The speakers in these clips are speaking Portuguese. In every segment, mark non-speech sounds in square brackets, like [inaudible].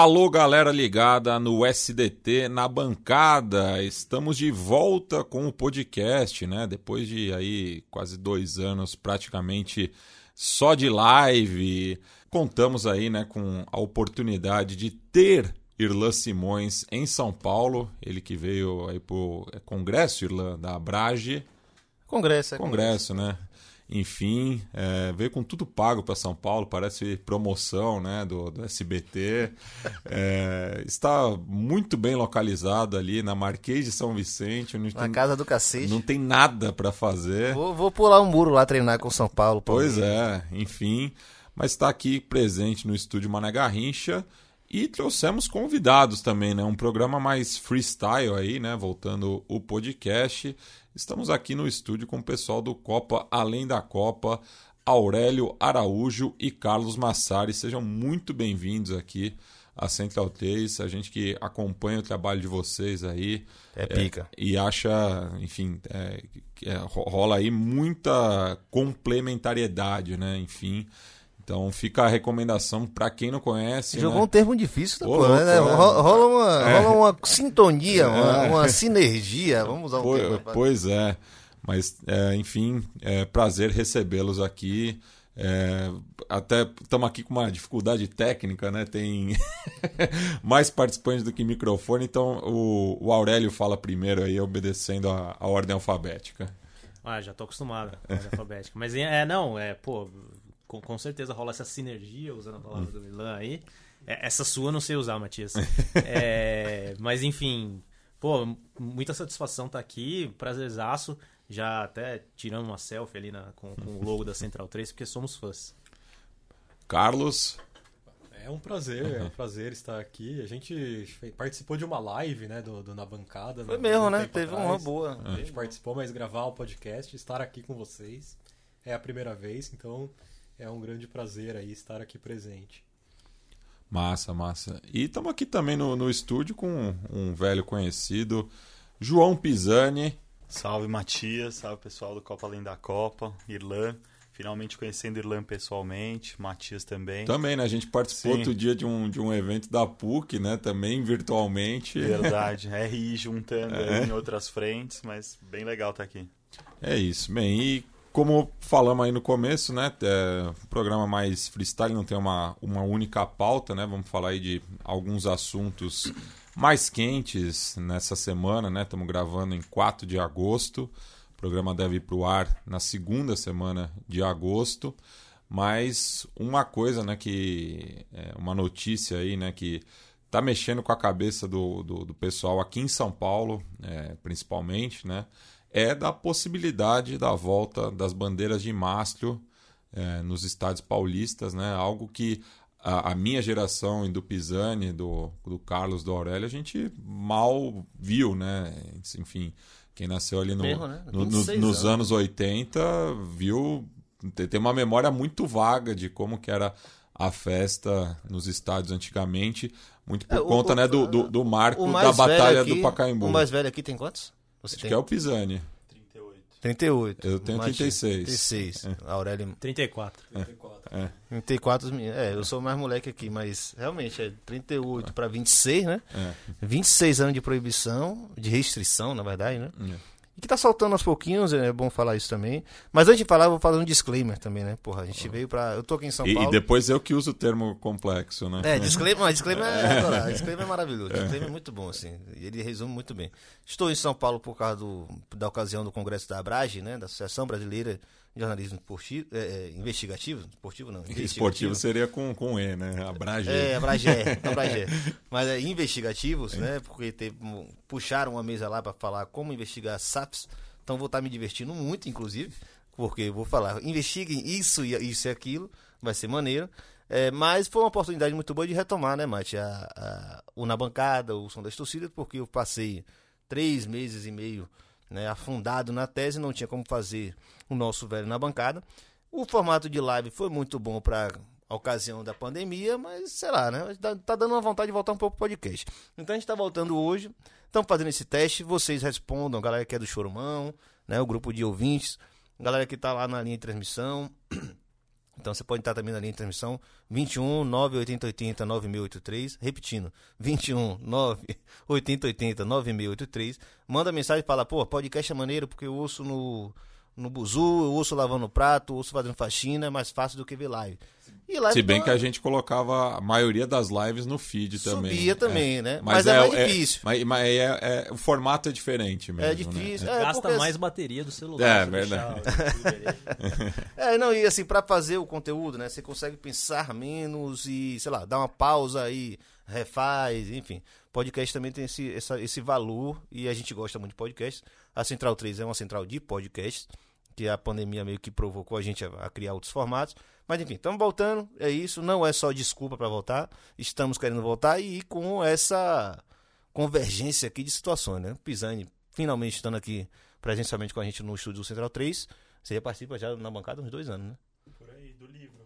Alô, galera ligada no SDT na bancada. Estamos de volta com o podcast, né? Depois de aí quase dois anos praticamente só de live, contamos aí, né, com a oportunidade de ter Irlan Simões em São Paulo. Ele que veio aí pro é Congresso Irlan da Abrage. Congresso, é Congresso, né? Enfim, é, veio com tudo pago para São Paulo, parece promoção né, do, do SBT. [laughs] É, está muito bem localizado ali na Marquês de São Vicente. na tem, casa do cacete. Não tem nada para fazer. Vou, vou, pular um muro lá treinar com São Paulo. Pois é, enfim. Mas está aqui presente no estúdio Mané Garrincha. E trouxemos convidados também, né? Um programa mais freestyle aí, né? Voltando o podcast. Estamos aqui no estúdio com o pessoal do Copa Além da Copa, Aurélio Araújo e Carlos Massari. Sejam muito bem-vindos aqui à Central 3, a gente que acompanha o trabalho de vocês aí. É pica. É, e acha, enfim, é, é, rola aí muita complementariedade, né? Enfim. Então fica a recomendação para quem não conhece. Jogou né? um termo difícil, Ô, pô, louco, né? rola, uma, é. rola uma sintonia, uma, uma sinergia. Vamos usar um pois, termo. Pois é. Mas, é, enfim, é prazer recebê-los aqui. É, até estamos aqui com uma dificuldade técnica, né? Tem [laughs] mais participantes do que microfone, então o, o Aurélio fala primeiro aí, obedecendo a, a ordem alfabética. Ah, já tô acostumado com a ordem alfabética. Mas é, não, é, pô, com, com certeza rola essa sinergia, usando a palavra do Milan aí. É, essa sua não sei usar, Matias. [laughs] é, mas enfim, pô, muita satisfação estar tá aqui, prazerzaço. Já até tirando uma selfie ali na, com, com o logo da Central 3, porque somos fãs. Carlos. É um prazer, é um prazer estar aqui. A gente participou de uma live, né, do, do Na Bancada. Foi mesmo, né? Teve atrás. uma boa. A gente participou, mas gravar o podcast, estar aqui com vocês é a primeira vez, então é um grande prazer aí estar aqui presente. Massa, massa. E estamos aqui também no, no estúdio com um velho conhecido, João Pisani. Salve Matias, salve pessoal do Copa Além da Copa, Irlan. Finalmente conhecendo Irlan pessoalmente, Matias também. Também, né? A gente participou Sim. outro dia de um, de um evento da PUC, né? Também virtualmente. Verdade, [laughs] RI juntando é. em outras frentes, mas bem legal estar aqui. É isso. Bem, e como falamos aí no começo, né? É um programa mais freestyle, não tem uma, uma única pauta, né? Vamos falar aí de alguns assuntos mais quentes nessa semana, né? Estamos gravando em 4 de agosto. O programa deve ir para o ar na segunda semana de agosto. Mas uma coisa, né, que. É uma notícia aí, né, que tá mexendo com a cabeça do, do, do pessoal aqui em São Paulo, é, principalmente, né? É da possibilidade da volta das bandeiras de mastro é, nos estádios paulistas, né? Algo que a, a, minha geração e do Pisani, do, do Carlos, do Aurélio, a gente mal viu, né? Enfim, quem nasceu ali no, né? no, no, nos anos 80 viu tem uma memória muito vaga de como que era a festa nos estádios antigamente, muito por é, conta o, né, do, do, do marco da Batalha aqui, do Pacaembu. O mais velho aqui tem quantos? Você Acho tem... que é o Pisani. 38. 38. Eu tenho 36. 36. É. Aurélio. 34. 34. É. 34. É, eu sou mais moleque aqui, mas realmente é 38 para 26, né? É. 26 anos de proibição, de restrição, na verdade, né? É que tá saltando aos pouquinhos, é bom falar isso também. Mas antes de falar, eu vou fazer um disclaimer também, né? Porra, a gente veio pra. Eu tô aqui em São e, Paulo. E depois eu que uso o termo complexo, né? É, disclaimer, disclaimer é, [laughs] disclaimer é maravilhoso. Disclaimer é muito bom, assim. Ele resume muito bem. Estou em São Paulo por causa do, da ocasião do Congresso da Abrage, né? Da Associação Brasileira jornalismo esportivo, é, é, investigativo, esportivo não, Esportivo seria com, com E, né? Abragé. É, Abragé, [laughs] Abragé. Mas é, investigativos, é. né? Porque teve, puxaram uma mesa lá para falar como investigar SAPs. Então vou estar tá me divertindo muito, inclusive, porque vou falar, investiguem isso e isso e aquilo, vai ser maneiro. É, mas foi uma oportunidade muito boa de retomar, né, Mate? A, a, o Na Bancada, o Som das Torcidas, porque eu passei três meses e meio né, afundado na tese, não tinha como fazer o nosso velho na bancada. O formato de live foi muito bom para a ocasião da pandemia, mas sei lá, né? Tá dando uma vontade de voltar um pouco pro podcast. Então a gente está voltando hoje, estamos fazendo esse teste, vocês respondam, galera que é do Chorumão, né? O grupo de ouvintes, galera que está lá na linha de transmissão. Então você pode estar também na linha de transmissão 21 98080 9683, repetindo, 21 98080 9683. Manda mensagem e fala: "Pô, podcast é maneiro porque eu ouço no no buzu, eu ouço lavando prato, ouço fazendo faxina, é mais fácil do que ver live. live Se bem tá... que a gente colocava a maioria das lives no feed também. Subia também, é. né? Mas, mas é, é, mais é, difícil. Mas, mas é, é, o formato é diferente mesmo. É difícil. Né? Gasta porque... mais bateria do celular. É, verdade. [laughs] é, não, e assim, para fazer o conteúdo, né? Você consegue pensar menos e, sei lá, dar uma pausa aí, refaz, enfim. Podcast também tem esse, essa, esse valor e a gente gosta muito de podcast. A Central 3 é uma central de podcasts que a pandemia meio que provocou a gente a, a criar outros formatos. Mas enfim, estamos voltando, é isso, não é só desculpa para voltar, estamos querendo voltar e com essa convergência aqui de situações, né? Pisani finalmente estando aqui presencialmente com a gente no estúdio Central 3, você já participa já na bancada há uns dois anos, né? Por aí, do livro.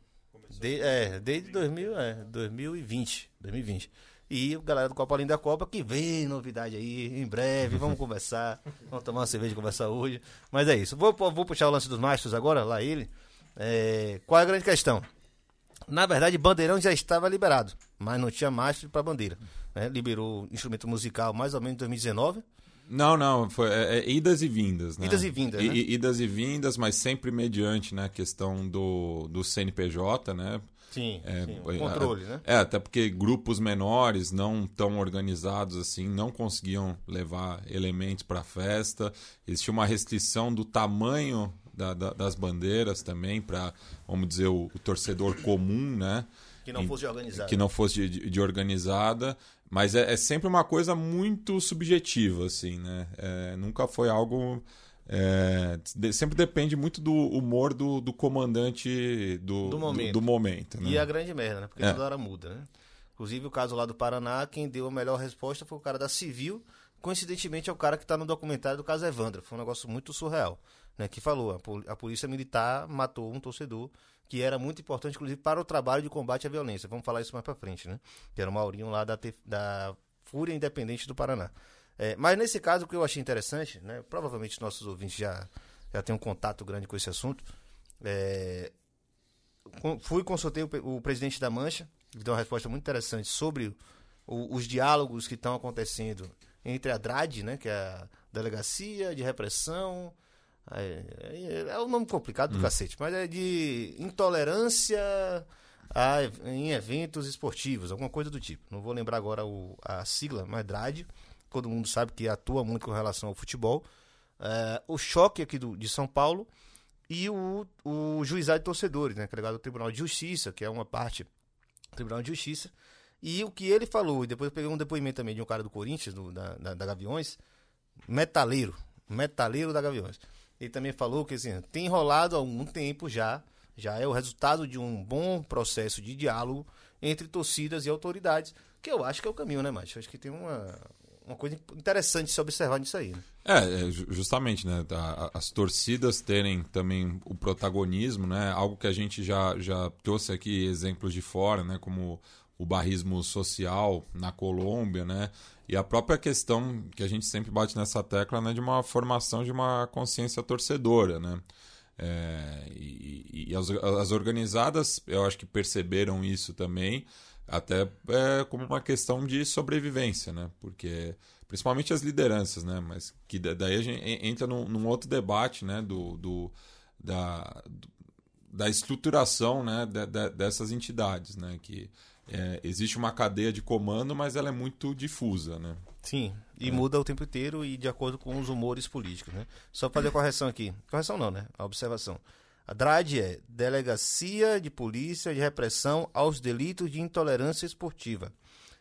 De, é, desde 2000, é, 2020, 2020. E galera do Copa Além da Copa, que vem novidade aí, em breve, vamos conversar, [laughs] vamos tomar uma cerveja e conversar hoje. Mas é isso. Vou, vou puxar o lance dos mastros agora, lá ele. É, qual é a grande questão? Na verdade, Bandeirão já estava liberado, mas não tinha mastro para bandeira. Né? Liberou instrumento musical mais ou menos em 2019. Não, não, foi é, é, idas e vindas, né? Idas e vindas, né? I, idas e vindas, mas sempre mediante né, a questão do, do CNPJ, né? Sim, é, sim o controle, é, né? É, até porque grupos menores, não tão organizados assim, não conseguiam levar elementos para a festa. Existia uma restrição do tamanho da, da, das bandeiras também para, vamos dizer, o, o, torcedor comum, né? Que não fosse organizada. Que não fosse de, de, de organizada. Mas é, é, sempre uma coisa muito subjetiva, assim, né? É, nunca foi algo é, sempre depende muito do humor do, do comandante do, do momento. Do, do momento né? E a grande merda, né? Porque é. toda hora muda, né? Inclusive o caso lá do Paraná, quem deu a melhor resposta foi o cara da Civil. Coincidentemente é o cara que está no documentário do caso Evandro. Foi um negócio muito surreal. Né, que falou, a polícia militar matou um torcedor que era muito importante, inclusive, para o trabalho de combate à violência. Vamos falar isso mais para frente, né? Que era o Maurinho lá da, da Fúria Independente do Paraná. É, mas nesse caso, o que eu achei interessante, né, provavelmente nossos ouvintes já, já têm um contato grande com esse assunto. É, fui consultei o, o, presidente da Mancha, que deu uma resposta muito interessante sobre o, os diálogos que estão acontecendo entre a DRAD, né, que é a Delegacia de Repressão. É, é, um nome complicado do hum. cacete, mas é de intolerância a, em eventos esportivos, alguma coisa do tipo. Não vou lembrar agora o, a sigla, mas DRAD todo mundo sabe que atua muito com relação ao futebol. É, o choque aqui do, de São Paulo e o, o juizado de torcedores, né, é ligado ao Tribunal de Justiça, que é uma parte do Tribunal de Justiça. E o que ele falou, e depois eu peguei um depoimento também de um cara do Corinthians, do, da, da, da Gaviões, metaleiro, metaleiro da Gaviões. Ele também falou que assim, tem rolado há algum tempo já, já é o resultado de um bom processo de diálogo entre torcidas e autoridades, que eu acho que é o caminho, né, Márcio? Acho que tem uma, uma coisa interessante se observar nisso aí. Né? É, justamente, né? As torcidas terem também o protagonismo, né? Algo que a gente já, já trouxe aqui exemplos de fora, né? Como o barrismo social na Colômbia, né? E a própria questão que a gente sempre bate nessa tecla, né? De uma formação de uma consciência torcedora, né? É, e, e as, as organizadas, eu acho que perceberam isso também até é, como uma questão de sobrevivência, né? Porque principalmente as lideranças, né? Mas que daí a gente entra num, num outro debate, né? Do, do da, da estruturação, né? De, de, dessas entidades, né? Que é, existe uma cadeia de comando, mas ela é muito difusa, né? Sim, e é. muda o tempo inteiro e de acordo com os humores políticos, né? Só fazer [clears throat] correção aqui. Correção não, né? A observação. A DRAD é Delegacia de Polícia de Repressão aos Delitos de Intolerância Esportiva.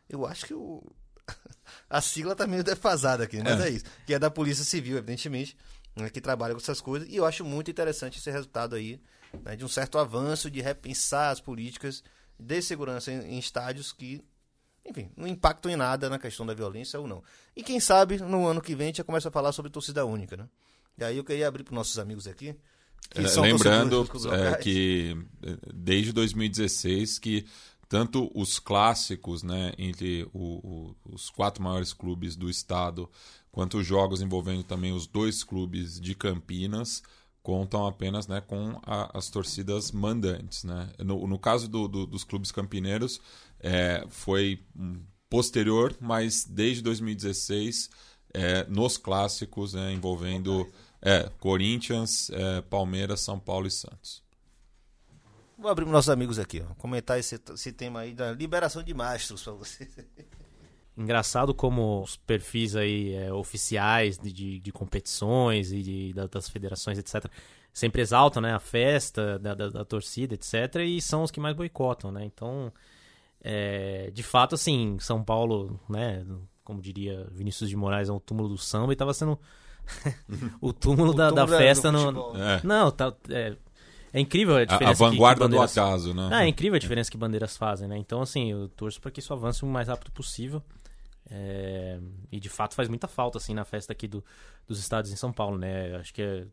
Eu acho que o... [laughs] a sigla tá meio defasada aqui, mas é. é isso. Que é da Polícia Civil, evidentemente, né, que trabalha com essas coisas. E eu acho muito interessante esse resultado aí, né, de um certo avanço, de repensar as políticas de segurança em, em estádios que enfim, não impactam em nada na questão da violência ou não. E quem sabe, no ano que vem, a gente já começa a falar sobre torcida única, né? E aí eu queria abrir para nossos amigos aqui. É, lembrando é, que é, desde 2016 que tanto os clássicos, né, entre o, o, os quatro maiores clubes do estado, quanto os jogos envolvendo também os dois clubes de Campinas, contam apenas né, com a, as torcidas mandantes. Né? No, no caso do, do, dos clubes campineiros, é, foi posterior, mas desde 2016, é, nos clássicos né, envolvendo é, Corinthians, é, Palmeiras, São Paulo e Santos. Vou abrir para nossos amigos aqui, ó, comentar esse, esse tema aí da liberação de mastros para vocês. [laughs] Engraçado como os perfis aí é, oficiais de, de, de, competições e de, das federações, etc., sempre exaltam né, a festa da, da, da, torcida, etc., e são os que mais boicotam, né? Então, é, de fato, assim, São Paulo, né, como diria Vinícius de Moraes, é um túmulo do samba e estava sendo [laughs] o túmulo, o da, túmulo da, festa no... É. Não, tá, é, é incrível a diferença. A, a vanguarda que, que bandeiras... do acaso, né? Ah, é incrível a diferença que bandeiras fazem, né? Então, assim, eu torço para que isso avance o mais rápido possível. É, e de fato faz muita falta assim na festa aqui do, dos estados em São Paulo, né? Acho que é,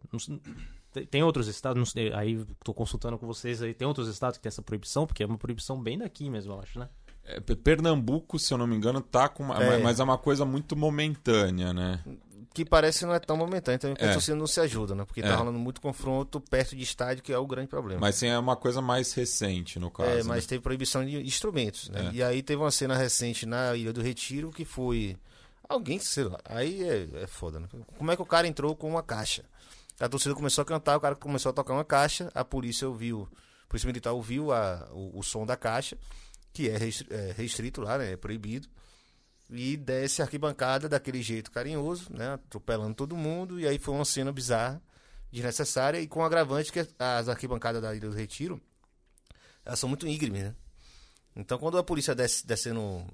tem outros estados, sei, aí estou consultando com vocês aí, tem outros estados que tem essa proibição, porque é uma proibição bem daqui mesmo, eu acho, né? É, Pernambuco, se eu não me engano, tá com uma, é. mas é uma coisa muito momentânea, né? Que parece não é tão momentâneo, então a é. torcida não se ajuda, né? Porque tá é. rolando muito confronto perto de estádio, que é o grande problema. Mas sim, é uma coisa mais recente, no caso. É, mas né? teve proibição de instrumentos, né? É. E aí teve uma cena recente na Ilha do Retiro que foi. Alguém, sei lá, aí é, é foda, né? Como é que o cara entrou com uma caixa? A torcida começou a cantar, o cara começou a tocar uma caixa, a polícia ouviu, a polícia militar ouviu a, o, o som da caixa, que é, é restrito lá, né? É proibido e desce a arquibancada daquele jeito carinhoso, né, atropelando todo mundo, e aí foi uma cena bizarra, desnecessária, e com o agravante que as arquibancadas da Ilha do Retiro, elas são muito íngremes, né? Então quando a polícia desce descendo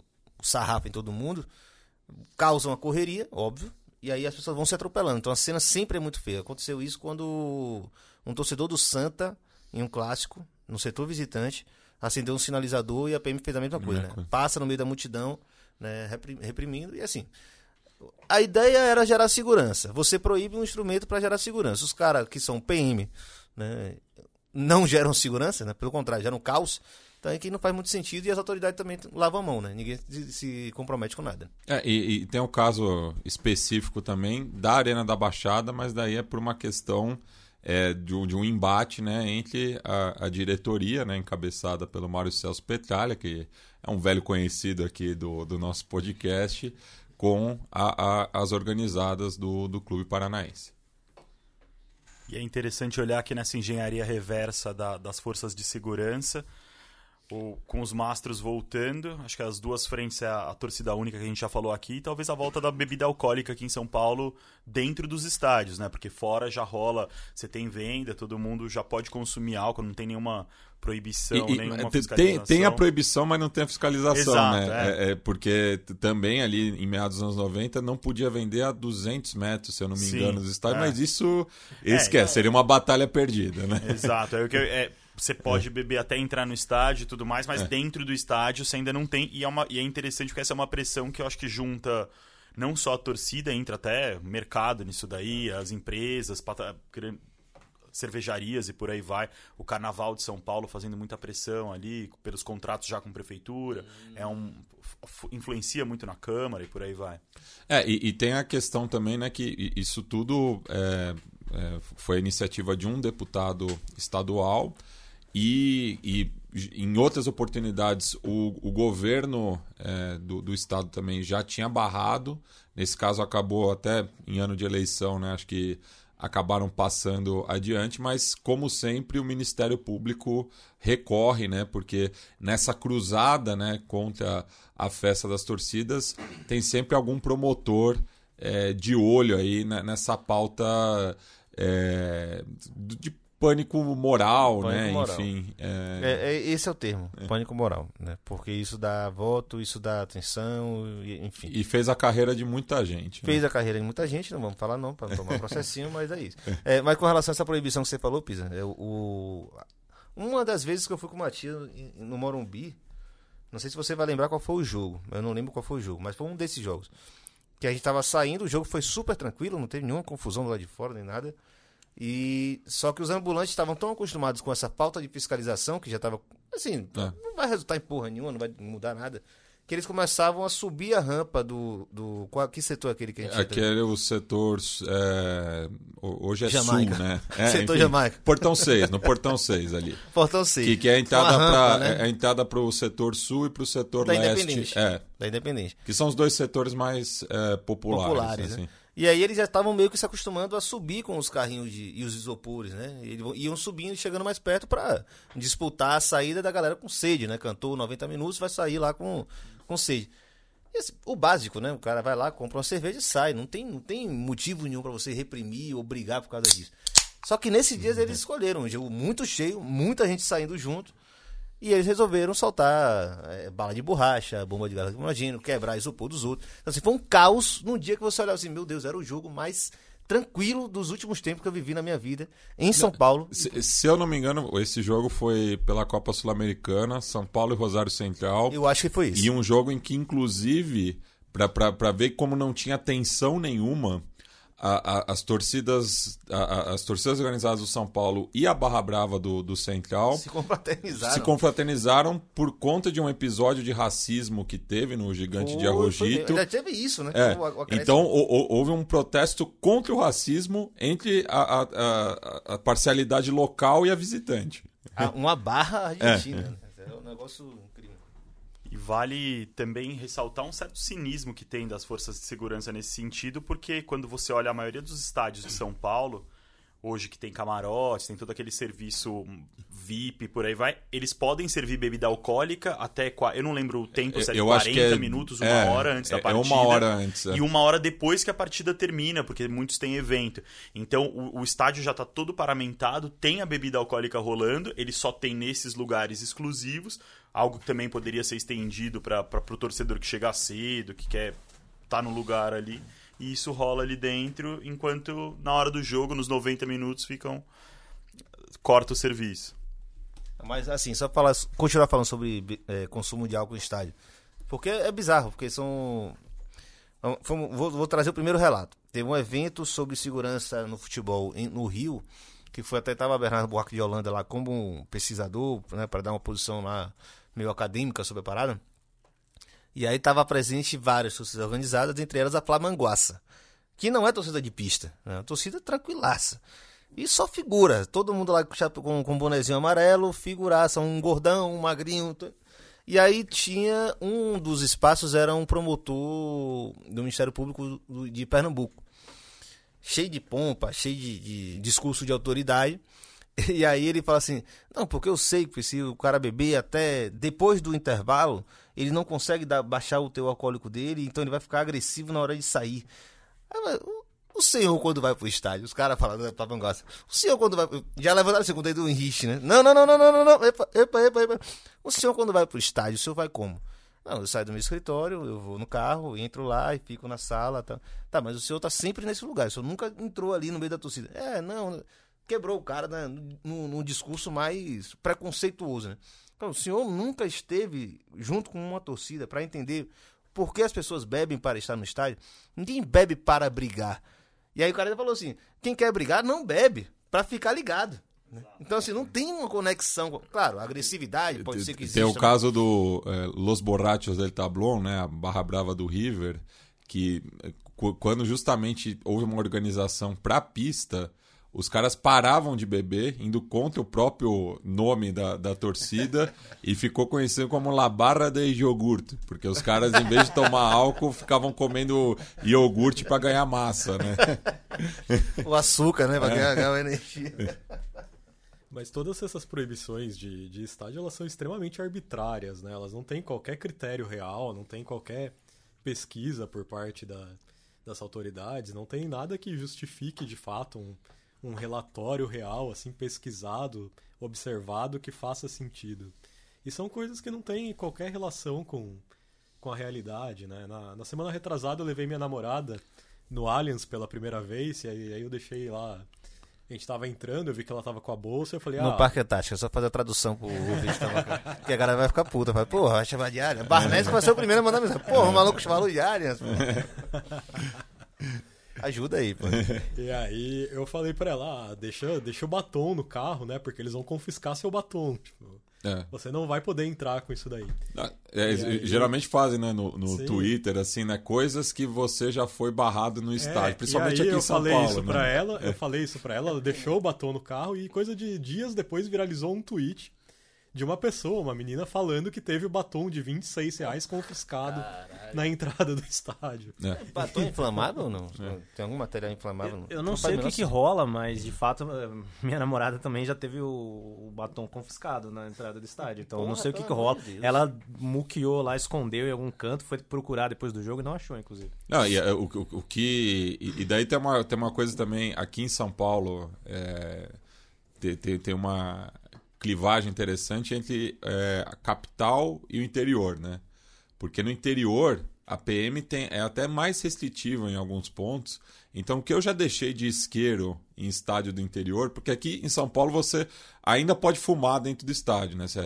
sarrafo em todo mundo, causa uma correria, óbvio, e aí as pessoas vão se atropelando. Então a cena sempre é muito feia. Aconteceu isso quando um torcedor do Santa, em um clássico, no setor visitante, acendeu um sinalizador e a PM fez a mesma coisa, né? Passa no meio da multidão né, reprimindo. E assim, a ideia era gerar segurança. Você proíbe um instrumento para gerar segurança. Os caras que são PM né, não geram segurança, né, pelo contrário, geram caos. Então é que não faz muito sentido e as autoridades também lavam a mão, né? Ninguém se compromete com nada. É, e, e tem um caso específico também da Arena da Baixada, mas daí é por uma questão é, de, um, de, um, embate né, entre a, a, diretoria, né, encabeçada pelo Mário Celso Petralha, que é um velho conhecido aqui do, do nosso podcast, com a, a, as organizadas do, do Clube Paranaense. E é interessante olhar aqui nessa engenharia reversa da, das forças de segurança ou com os mastros voltando. Acho que as duas frentes é a, a, torcida única que a gente já falou aqui, e talvez a volta da bebida alcoólica aqui em São Paulo dentro dos estádios, né? Porque fora já rola, você tem venda, todo mundo já pode consumir álcool, não tem nenhuma proibição, e, nenhuma tem, tem a proibição, mas não tem a fiscalização, Exato, né? É. É, é porque também ali em meados dos anos 90 não podia vender a 200 metros, se eu não me Sim, engano, nos estádios, é. mas isso esquece, é, seria uma batalha perdida, né? Exato, é o que é você pode é. beber até entrar no estádio e tudo mais, mas é. dentro do estádio você ainda não tem. E é, uma, e é interessante porque essa é uma pressão que eu acho que junta não só a torcida, entra até mercado nisso daí, as empresas, pata, cervejarias e por aí vai. O Carnaval de São Paulo fazendo muita pressão ali, pelos contratos já com prefeitura. Hum. É um, influencia muito na Câmara e por aí vai. É, e, e tem a questão também, né, que isso tudo é, é, foi a iniciativa de um deputado estadual e, e em outras oportunidades o, o governo é, do, do, estado também já tinha barrado. Nesse caso acabou até em ano de eleição, né? Acho que acabaram passando adiante, mas como sempre o Ministério Público recorre, né? Porque nessa cruzada, né, contra a festa das torcidas, tem sempre algum promotor é, de olho aí né, nessa pauta é, de pânico moral, Pânico né? moral. Enfim. é- É, é- esse é o termo, pânico moral, né? Porque isso dá voto, isso dá atenção, e- enfim. E fez a carreira de muita gente. né? Fez a carreira de muita gente, não vamos falar não, para não tomar um [laughs] processinho, mas é isso. É, mas com relação a essa proibição que você falou, Pisa, é, o, uma das vezes que eu fui com o Matias em- no Morumbi, não sei se você vai lembrar qual foi o jogo, eu não lembro qual foi o jogo, mas foi um desses jogos. Que a gente tava saindo, o jogo foi super tranquilo, não teve nenhuma confusão do lado de fora nem nada. E só que os ambulantes estavam tão acostumados com essa falta de fiscalização, que já tava assim, É. não vai resultar em porra nenhuma, não vai mudar nada. Que eles começavam a subir a rampa do. do qual, que setor é aquele que a gente entra? Aquele é o setor. é, ho- hoje é Jamaica. sul, né? [laughs] É, Setor Jamaica. Portão 6, no portão 6 ali. Portão 6. Que, que é a entrada para né? é entrada para o setor sul e para o setor Da leste. Independente. É, Da Independente. que são os dois setores mais é, populares. Populares, assim. né? E aí eles já estavam meio que se acostumando a subir com os carrinhos de, e os isopores, né? E eles iam subindo e chegando mais perto para disputar a saída da galera com sede, né? Cantou 90 minutos, vai sair lá com, com sede. E assim, o básico, né? O cara vai lá, compra uma cerveja e sai. Não tem, não tem motivo nenhum para você reprimir ou brigar por causa disso. Só que nesses dias eles escolheram um jogo muito cheio, muita gente saindo junto. E eles resolveram soltar é, bala de borracha, bomba de gás lacrimogêneo, quebrar isopor dos outros. Então, assim, foi um caos num dia que você olhava assim, meu Deus, era o jogo mais tranquilo dos últimos tempos que eu vivi na minha vida, em São Paulo. Se, se eu não me engano, esse jogo foi pela Copa Sul-Americana, São Paulo e Rosário Central. Eu acho que foi isso. E um jogo em que, inclusive, para ver como não tinha tensão nenhuma, a- a- as torcidas a- as torcidas organizadas do São Paulo e a Barra Brava do, do Central Se confraternizaram. se confraternizaram por conta de um episódio de racismo que teve no Gigante de Arrojito. foi- Já teve isso, né? É, O- então o- houve um protesto contra o racismo entre a, a- parcialidade local e a visitante. Ah, uma barra argentina. né? É um negócio. E vale também ressaltar um certo cinismo que tem das forças de segurança nesse sentido, porque quando você olha a maioria dos estádios de São Paulo, hoje que tem camarotes, tem todo aquele serviço VIP, por aí vai, eles podem servir bebida alcoólica até. Eu não lembro o tempo, se é Eu acho 40 que é- minutos, uma é, hora antes da é- é partida. uma hora antes, é. E uma hora depois que a partida termina, porque muitos têm evento. Então o, o estádio já está todo paramentado, tem a bebida alcoólica rolando, ele só tem nesses lugares exclusivos, algo que também poderia ser estendido para o torcedor que chega cedo, que quer estar no lugar ali. E isso rola ali dentro, enquanto na hora do jogo, nos 90 minutos, ficam. corta o serviço. Mas assim, só falar, continuar falando sobre eh, consumo de álcool em estádio. Porque é bizarro, porque são. Vou, vou trazer o primeiro relato. Teve um evento sobre segurança no futebol em- no Rio, que foi até estava Bernardo Buarque de Holanda lá como um pesquisador, né, para dar uma posição lá meio acadêmica sobre a parada. E aí estava presente várias torcidas organizadas, entre elas a Flamanguaça, que não é torcida de pista, né, é uma torcida tranquilaça. E só figura, todo mundo lá com, com, bonezinho amarelo, figuraça, um gordão, um magrinho. E aí tinha um dos espaços era um promotor do Ministério Público de Pernambuco. Cheio de pompa, cheio de, de discurso de autoridade. E aí ele fala assim: Não, porque eu sei que se o cara beber até depois do intervalo, ele não consegue dar- baixar o teu alcoólico dele, então ele vai ficar agressivo na hora de sair. O- o senhor quando vai pro estádio, os caras falando da Papangossa, o senhor quando vai. Já levantaram a segunda aí do Henrique, né? Não, não, não, não, não, não, não. Epa, epa, epa, epa. O senhor quando vai pro estádio, o senhor vai como? Não, eu saio do meu escritório, eu vou no carro, entro lá e fico na sala. Tá, tá mas o senhor tá sempre nesse lugar, o senhor nunca entrou ali no meio da torcida. É, não, quebrou o cara né, num discurso mais preconceituoso, né? Então, o senhor nunca esteve junto com uma torcida para entender por que as pessoas bebem para estar no estádio. Ninguém bebe para brigar. E aí o cara falou assim: quem quer brigar não bebe para ficar ligado. né? Então, assim, não tem uma conexão. com- Claro, a agressividade pode ser que exista. Tem o caso do eh, Los Borrachos del Tablón, né, a barra brava do River, que eh, quando justamente houve uma organização para pista, os caras paravam de beber, indo contra o próprio nome da, da torcida, e ficou conhecido como La Barra de Iogurte, porque os caras, em vez de tomar álcool, ficavam comendo iogurte para ganhar massa, né? O açúcar, né? Pra É. ganhar, ganhar energia. Mas todas essas proibições de, de estádio, elas são extremamente arbitrárias, né? Elas não têm qualquer critério real, não tem qualquer pesquisa por parte da, das autoridades, não tem nada que justifique de fato um, um relatório real, assim, pesquisado, observado, que faça sentido. E são coisas que não têm qualquer relação com, com a realidade, né? Na, na semana retrasada eu levei minha namorada no Allianz pela primeira vez, e aí, aí eu deixei lá a gente tava entrando, eu vi que ela tava com a bolsa, eu falei, no ah... Parque Antártico, só fazer a tradução pro ouvinte tava Que a galera vai ficar puta. Vai, porra, vai chamar de Allianz. Barnes vai ser o primeiro a mandar mensagem. Porra, o maluco chamou de Allianz. [laughs] Ajuda aí, pô. [laughs] E aí eu falei pra ela, ah, deixa, deixa o batom no carro, né? Porque eles vão confiscar seu batom. Tipo, é. Você não vai poder entrar com isso daí. É, aí, geralmente fazem né, no, no Twitter, assim, né? Coisas que você já foi barrado no estádio, é, principalmente aqui em São Paulo. Eu falei isso né? pra ela, eu falei isso pra ela, ela deixou o batom no carro e coisa de dias depois viralizou um tweet de uma pessoa, uma menina, falando que teve o batom de 26 reais confiscado Caralho. na entrada do estádio. É. Batom inflamável ou não? É. Tem algum material inflamável? Eu, eu não, não sei o que, que, rola, mas de fato [laughs] minha namorada também já teve o, o batom confiscado na entrada do estádio. Então Porra, eu não sei o que, que rola. Deus. Ela muqueou lá, escondeu em algum canto, foi procurar depois do jogo e não achou, inclusive. Não, e, eh, o, o, o que. E, daí tem uma, tem uma coisa também, aqui em São Paulo, é, tem, tem, tem uma clivagem interessante entre é, a capital e o interior, né? Porque no interior a PM tem, é até mais restritiva em alguns pontos. Então, o que eu já deixei de isqueiro em estádio do interior, porque aqui em São Paulo você ainda pode fumar dentro do estádio, né? Você,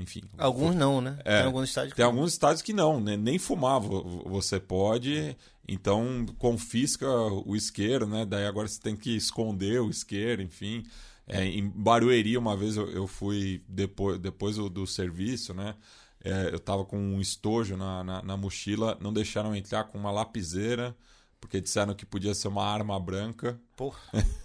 enfim. Alguns não, né? É, tem alguns estádios que Tem alguns estádios que não, né? Nem fumar você pode. Então, confisca o isqueiro, né? Daí agora você tem que esconder o isqueiro, enfim. É, em Barueri, uma vez eu, eu fui, depois, depois do, do serviço, né? É, eu tava com um estojo na, na, na, mochila, não deixaram entrar com uma lapiseira, porque disseram que podia ser uma arma branca. Porra.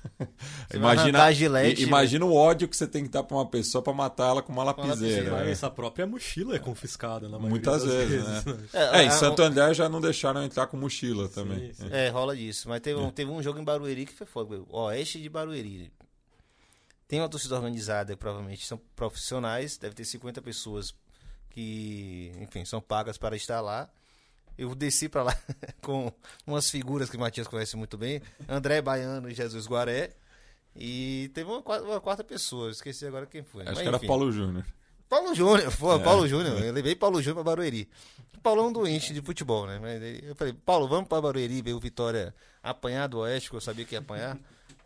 [laughs] imagina, gilete, imagina o ódio que você tem que dar pra uma pessoa para matar ela com uma lapiseira. Mas essa própria mochila é confiscada na Muitas vezes, vezes, né? É, é, em Santo André já não deixaram entrar com mochila também. Sim, sim. É, rola disso. Mas teve, um, teve um jogo em Barueri que foi foda. Oeste de Barueri. Tem uma torcida organizada, provavelmente são profissionais, deve ter 50 pessoas que, enfim, são pagas para estar lá. Eu desci para lá [laughs] com umas figuras que o Matias conhece muito bem, André Baiano e Jesus Guaré. E teve uma, uma quarta pessoa, esqueci agora quem foi. Acho Mas, que era Paulo Júnior. Paulo Júnior, pô, é. Paulo Júnior. Eu levei Paulo Júnior para Barueri. Paulo é um doente de futebol, né? Mas eu falei, Paulo, vamos para Barueri ver o Vitória apanhar do Oeste, que eu sabia que ia apanhar.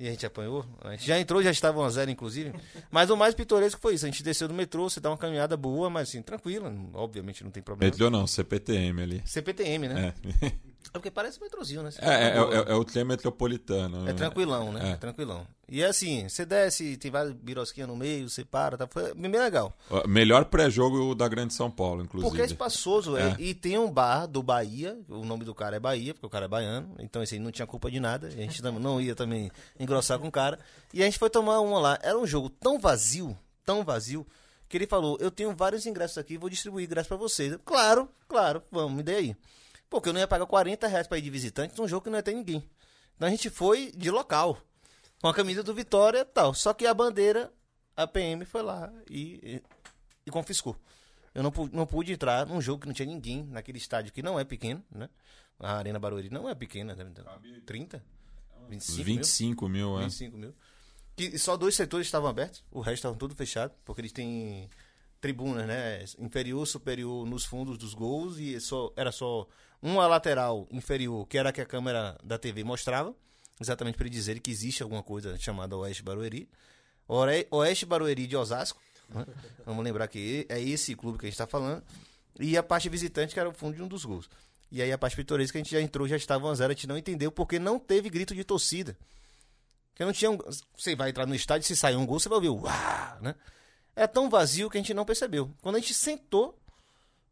E a gente apanhou. A gente já entrou, já estava 1 a 0 inclusive. Mas o mais pitoresco foi isso. A gente desceu do metrô, você dá uma caminhada boa, mas assim, tranquila. Obviamente não tem problema. Metrô não, CPTM ali. CPTM, né? É. [laughs] É porque parece um metrozinho, né? É, é, é, é, o trem metropolitano. É tranquilão, né? É. Tranquilão. E é assim, você desce, tem várias birosquinhas no meio, você para, tá? Foi bem legal. Melhor pré-jogo da Grande São Paulo, inclusive. Porque é espaçoso, é. E tem um bar do Bahia, o nome do cara é Bahia, porque o cara é baiano, então esse aí não tinha culpa de nada, a gente não ia também engrossar com o cara. E a gente foi tomar uma lá. Era um jogo tão vazio, tão vazio, que ele falou: Eu tenho vários ingressos aqui, vou distribuir ingressos para vocês. Claro, claro, vamos, me dê aí. Porque eu não ia pagar 40 reais pra ir de visitante num jogo que não ia ter ninguém. Então a gente foi de local. Com a camisa do Vitória e tal. Só que a bandeira, a PM foi lá e, e, e confiscou. Eu não, não pude entrar num jogo que não tinha ninguém, naquele estádio que não é pequeno, né? A Arena Barueri não é pequena, deve ter 30? 25, 25 mil, mil é. 25 mil. Que só dois setores estavam abertos, o resto estavam tudo fechado, porque eles têm tribunas, né? Inferior, superior nos fundos dos gols e só era só uma lateral inferior, que era a que a câmera da TV mostrava, exatamente para dizer que existe alguma coisa chamada Oeste Barueri. Oeste Barueri de Osasco, né? [laughs] vamos lembrar que é esse clube que a gente está falando. E a parte visitante, que era o fundo de um dos gols. E aí a parte pitoresca a gente já entrou, já estava 1 0 a gente não entendeu porque não teve grito de torcida. Porque não tinha um... Você vai entrar no estádio, se sair um gol, você vai ouvir uau, né? É tão vazio que a gente não percebeu. Quando a gente sentou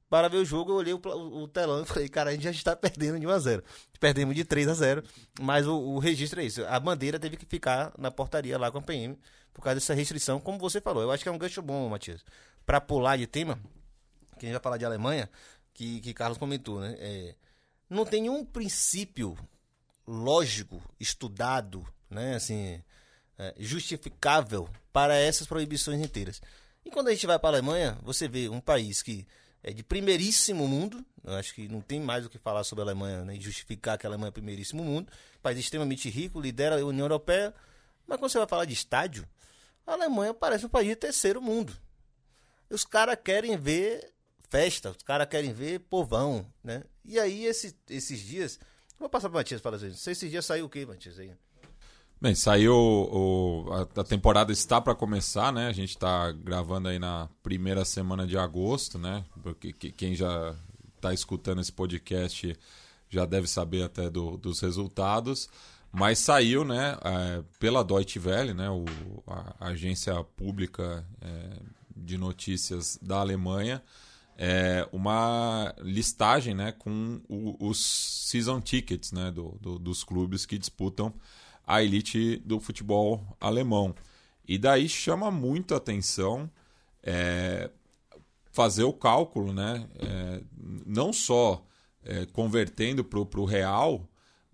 para ver o jogo, eu olhei o, o, telão e falei, cara, a gente já está perdendo de 1 a 0 Perdemos de 3 a 0 mas o, o, registro é isso. A bandeira teve que ficar na portaria lá com a PM por causa dessa restrição, como você falou. Eu acho que é um gancho bom, Matias. Para pular de tema, que a gente vai falar de Alemanha, que, que Carlos comentou, né? É, não tem nenhum princípio lógico, estudado, né? Assim, é, justificável para essas proibições inteiras. E quando a gente vai para a Alemanha, você vê um país que é de primeiríssimo mundo. Eu acho que não tem mais o que falar sobre a Alemanha, né? justificar que a Alemanha é primeiríssimo mundo. País extremamente rico, lidera a União Europeia, Mas quando você vai falar de estádio, a Alemanha parece um país de terceiro mundo. Os caras querem ver festa, os caras querem ver povão, né? E aí, esse, esses dias. Vou passar para o Matias para vocês. Esses dias saiu o quê, Matias? Aí? Bem, saiu. O, a, a, temporada está para começar, né? A gente está gravando aí na primeira semana de agosto, né? Porque quem já está escutando esse podcast já deve saber até do, dos resultados. Mas saiu, né, é, pela Deutsche Welle, né, o, a, agência pública é, de notícias da Alemanha, é, uma listagem, né, com o, os season tickets, né, do, do, dos clubes que disputam a elite do futebol alemão. E daí chama muito atenção é, fazer o cálculo, né, é, não só é, convertendo para o real,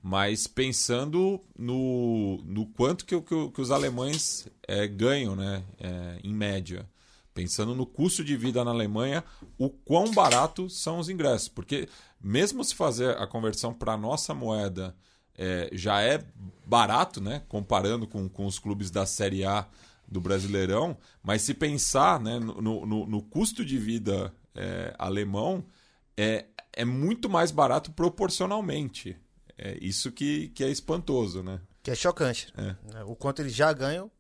mas pensando no, no quanto que, que, que os alemães é, ganham, né, é, em média. Pensando no custo de vida na Alemanha, o quão barato são os ingressos. Porque mesmo se fazer a conversão para a nossa moeda é, já é barato, né, comparando com, com os clubes da Série A do Brasileirão, mas se pensar né, no, no, no custo de vida é, alemão, é, é muito mais barato proporcionalmente. É isso que, que é espantoso, né? Que é chocante. É. Né? O quanto eles já ganham,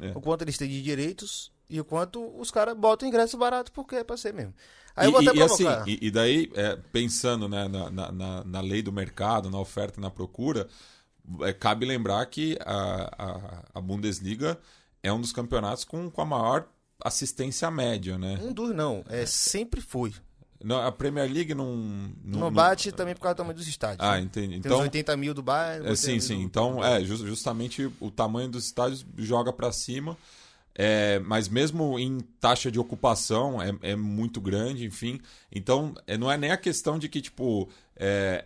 é. o quanto eles têm de direitos e o quanto os caras botam ingresso barato porque é pra ser mesmo. Aí e, eu vou até e, assim, e, e daí, é, pensando né, na, na, na, lei do mercado, na oferta e na procura, é, cabe lembrar que a, a, a, Bundesliga é um dos campeonatos com, com a maior assistência média, né? Um dos não, é, sempre foi. Não, a Premier League não. Não, não bate não... também por causa do tamanho dos estádios. Ah, né? entendi. Tem então, 80 mil do Bayern. É, sim, sim. Então, é, justamente o tamanho dos estádios joga para cima. É, mas mesmo em taxa de ocupação é, é muito grande, enfim. Então, é, não é nem a questão de que, tipo, é,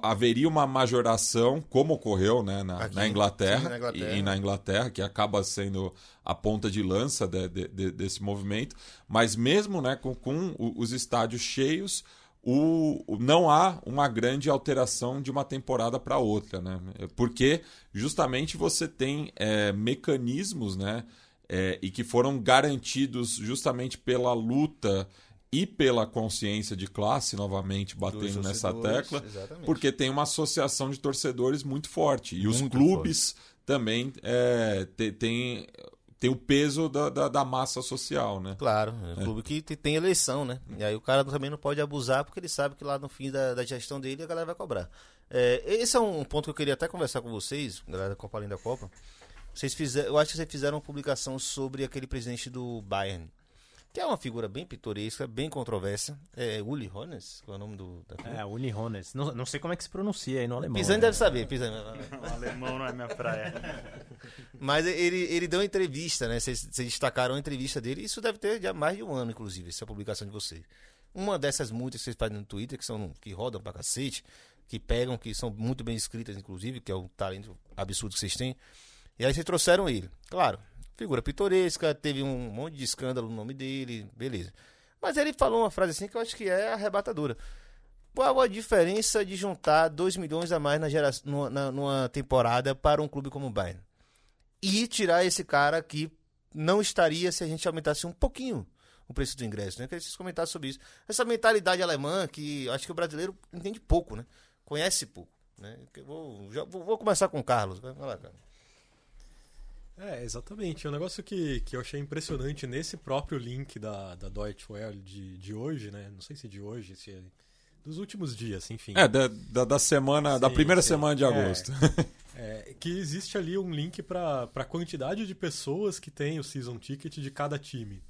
haveria uma majoração, como ocorreu né, na, Aqui, na, Inglaterra, sim, na, Inglaterra, E, e, na Inglaterra, que acaba sendo a ponta de lança de, de, de, desse movimento. Mas mesmo né, com, com os estádios cheios, o, não há uma grande alteração de uma temporada para outra, né? Porque justamente você tem é, mecanismos, né? É, e que foram garantidos justamente pela luta e pela consciência de classe, novamente batendo nessa tecla, exatamente. porque tem uma associação de torcedores muito forte. E muito os clubes forte. também é, têm tem o peso da, da, da, massa social, né? Claro, é um é. clube que tem eleição, né? E aí o cara também não pode abusar porque ele sabe que lá no fim da, da gestão dele a galera vai cobrar. É, esse é um ponto que eu queria até conversar com vocês, galera da Copa Além da Copa. Vocês fizeram, eu acho que vocês fizeram uma publicação sobre aquele presidente do Bayern, que é uma figura bem pitoresca, bem controversa. É Uli Hones? Qual é o nome do da É, Uli Hones. Não, não sei como é que se pronuncia aí no alemão. Pisani né? deve saber. Pisani. [laughs] o alemão não é minha praia. [laughs] Mas ele, ele deu uma entrevista, né? Vocês, vocês destacaram a entrevista dele. Isso deve ter já mais de um ano, inclusive, essa publicação de vocês. Uma dessas muitas que vocês fazem no Twitter, que são que rodam pra cacete, que pegam, que são muito bem escritas, inclusive, que é o talento absurdo que vocês têm. E aí vocês trouxeram ele. Claro, figura pitoresca, teve um monte de escândalo no nome dele, beleza. Mas ele falou uma frase assim que eu acho que é arrebatadora. Qual a diferença de juntar 2 milhões a mais na numa, numa temporada para um clube como o Bayern? E tirar esse cara que não estaria se a gente aumentasse um pouquinho o preço do ingresso. Né? Eu queria que vocês comentassem sobre isso. Essa mentalidade alemã que acho que o brasileiro entende pouco, né? Conhece pouco. Né? Vou, já, vou, vou começar com o Carlos. Vai lá, Carlos. É, exatamente. É um negócio que, que eu achei impressionante nesse próprio link da, da Deutsche Welle de, de hoje, né? Não sei se de hoje, se é dos últimos dias, enfim. É, da, da, da semana, sim, da primeira sim. semana de agosto. É, [laughs] é, que existe ali um link para a quantidade de pessoas que tem o season ticket de cada time.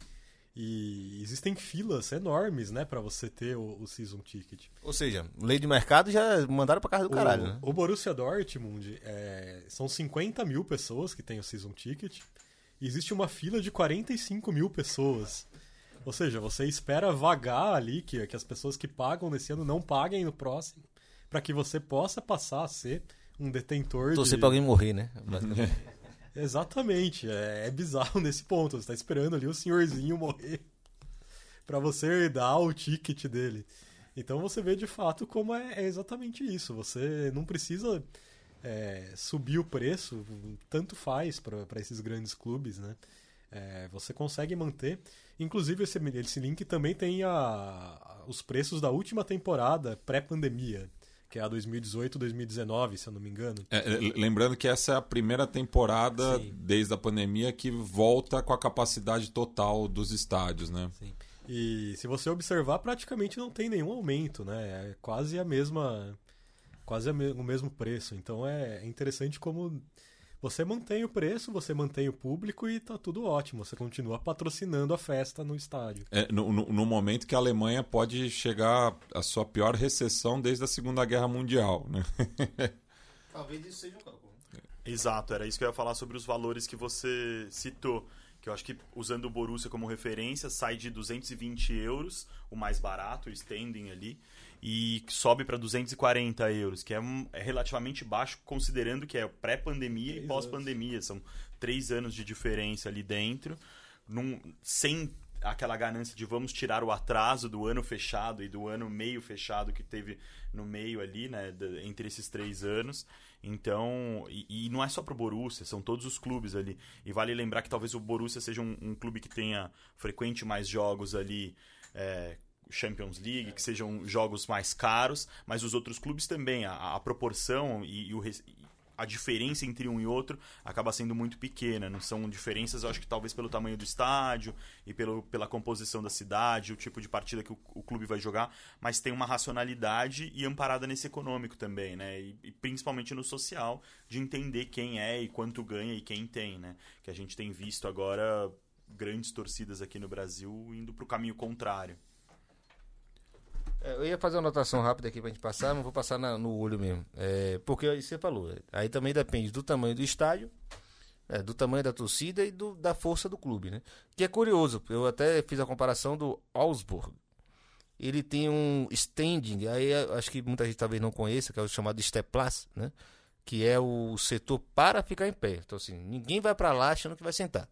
E existem filas enormes, né, para você ter o, o, season ticket. Ou seja, lei de mercado já mandaram para casa do caralho, o, né? O Borussia Dortmund é, são 50 mil pessoas que têm o season ticket. E existe uma fila de 45 mil pessoas. Ou seja, você espera vagar ali, que, que as pessoas que pagam nesse ano não paguem no próximo, para que você possa passar a ser um detentor Torcer de... pra alguém morrer, né? [laughs] Exatamente, é, é bizarro [laughs] nesse ponto. Você tá esperando ali o senhorzinho morrer [laughs] para você dar o ticket dele. Então você vê de fato como é, é exatamente isso. Você não precisa é, subir o preço, tanto faz para esses grandes clubes, né? É, você consegue manter. Inclusive, esse, esse link também tem a, a os preços da última temporada pré-pandemia que é a 2018, 2019, se eu não me engano. É, é, lembrando que essa é a primeira temporada Sim. desde a pandemia que volta com a capacidade total dos estádios, né? Sim. E se você observar, praticamente não tem nenhum aumento, né? É quase a mesma, quase o mesmo preço. Então é interessante como você mantém o preço, você mantém o público e tá tudo ótimo. Você continua patrocinando a festa no estádio. É, no, no, no, momento que a Alemanha pode chegar à sua pior recessão desde a Segunda Guerra Mundial. Né? [laughs] Talvez isso seja um cálculo. Exato, era isso que eu ia falar sobre os valores que você citou. Que eu acho que, usando o Borussia como referência, sai de 220 euros, o mais barato, o standing ali, e sobe para 240 euros, que é, um, é, relativamente baixo, considerando que é pré-pandemia e pós-pandemia. São três anos de diferença ali dentro, num, sem aquela ganância de vamos tirar o atraso do ano fechado e do ano meio fechado que teve no meio ali, né, entre esses três anos. Então, e, e não é só pro Borussia, são todos os clubes ali. E vale lembrar que talvez o Borussia seja um, um clube que tenha frequente mais jogos ali. É, Champions League, que sejam jogos mais caros, mas os outros clubes também, a, a proporção e, e o, a diferença entre um e outro acaba sendo muito pequena. Não são diferenças, eu acho que talvez pelo tamanho do estádio e pelo, pela composição da cidade, o tipo de partida que o, o clube vai jogar, mas tem uma racionalidade e amparada nesse econômico também, né? E, e, principalmente no social, de entender quem é e quanto ganha e quem tem, né? Que a gente tem visto agora grandes torcidas aqui no Brasil indo para o caminho contrário. É, eu ia fazer uma anotação rápida aqui pra gente passar, mas vou passar na, no olho mesmo. É, porque aí você falou, aí também depende do tamanho do estádio, é, do tamanho da torcida e do, da força do clube, né? Que é curioso, eu até fiz a comparação do Augsburg. Ele tem um standing, aí acho que muita gente talvez não conheça, que é o chamado Steplatz, né? Que é o setor para ficar em pé. Então, assim, ninguém vai para lá achando que vai sentar.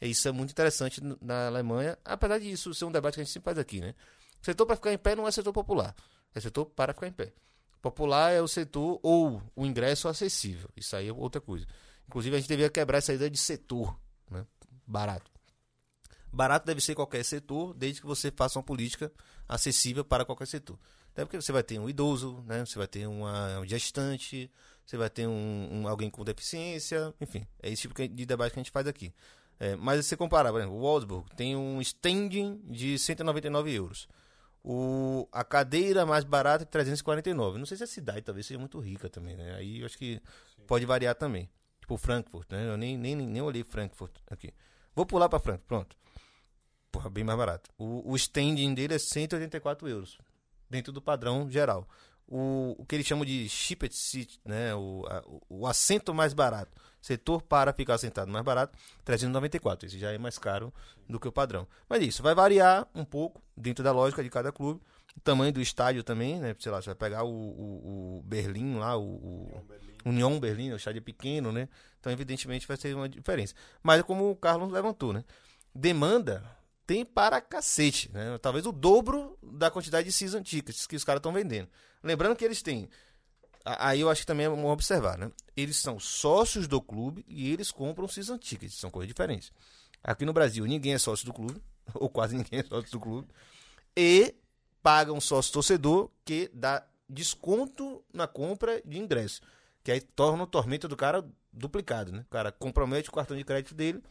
E isso é muito interessante na Alemanha, apesar disso ser um debate que a gente sempre faz aqui, né? Setor para ficar em pé não é setor popular, é setor para ficar em pé. Popular é o setor ou o ingresso acessível. Isso aí é outra coisa. Inclusive, a gente devia quebrar essa ideia de setor, né? barato. Barato deve ser qualquer setor, desde que você faça uma política acessível para qualquer setor. Até porque você vai ter um idoso, né? você vai ter uma, um gestante, você vai ter um, um, alguém com deficiência, enfim, é esse tipo de debate que a gente faz aqui. É, mas se você comparar, por exemplo, o Wolfsburg tem um standing de 199 euros. O, a cadeira mais barata é 349. Não sei se a cidade talvez seja muito rica também, né? Aí eu acho que Sim. pode variar também. Tipo Frankfurt, né? Eu nem, nem, nem olhei Frankfurt aqui. Vou pular para Frankfurt, pronto. Porra, bem mais barato. O, o standing dele é 184 euros. Dentro do padrão geral. O, o que eles chamam de cheapest seat, né? O, a, o assento mais barato Setor para ficar sentado mais barato, 394. Esse já é mais caro do que o padrão. Mas isso vai variar um pouco dentro da lógica de cada clube. O tamanho do estádio também, né? Sei lá, você vai pegar o, o, o Berlim lá, o, o União Berlim, o estádio é pequeno, né? Então, evidentemente, vai ser uma diferença. Mas é como o Carlos levantou, né? Demanda tem para cacete, né? Talvez o dobro da quantidade de season tickets que os caras estão vendendo. Lembrando que eles têm Aí eu acho que também é bom observar, né? Eles são sócios do clube e eles compram season tickets, são coisas diferentes. Aqui no Brasil, ninguém é sócio do clube, [laughs] ou quase ninguém é sócio do clube, e paga um sócio torcedor que dá desconto na compra de ingresso. Que aí torna o tormento do cara duplicado, né? O cara compromete o cartão de crédito dele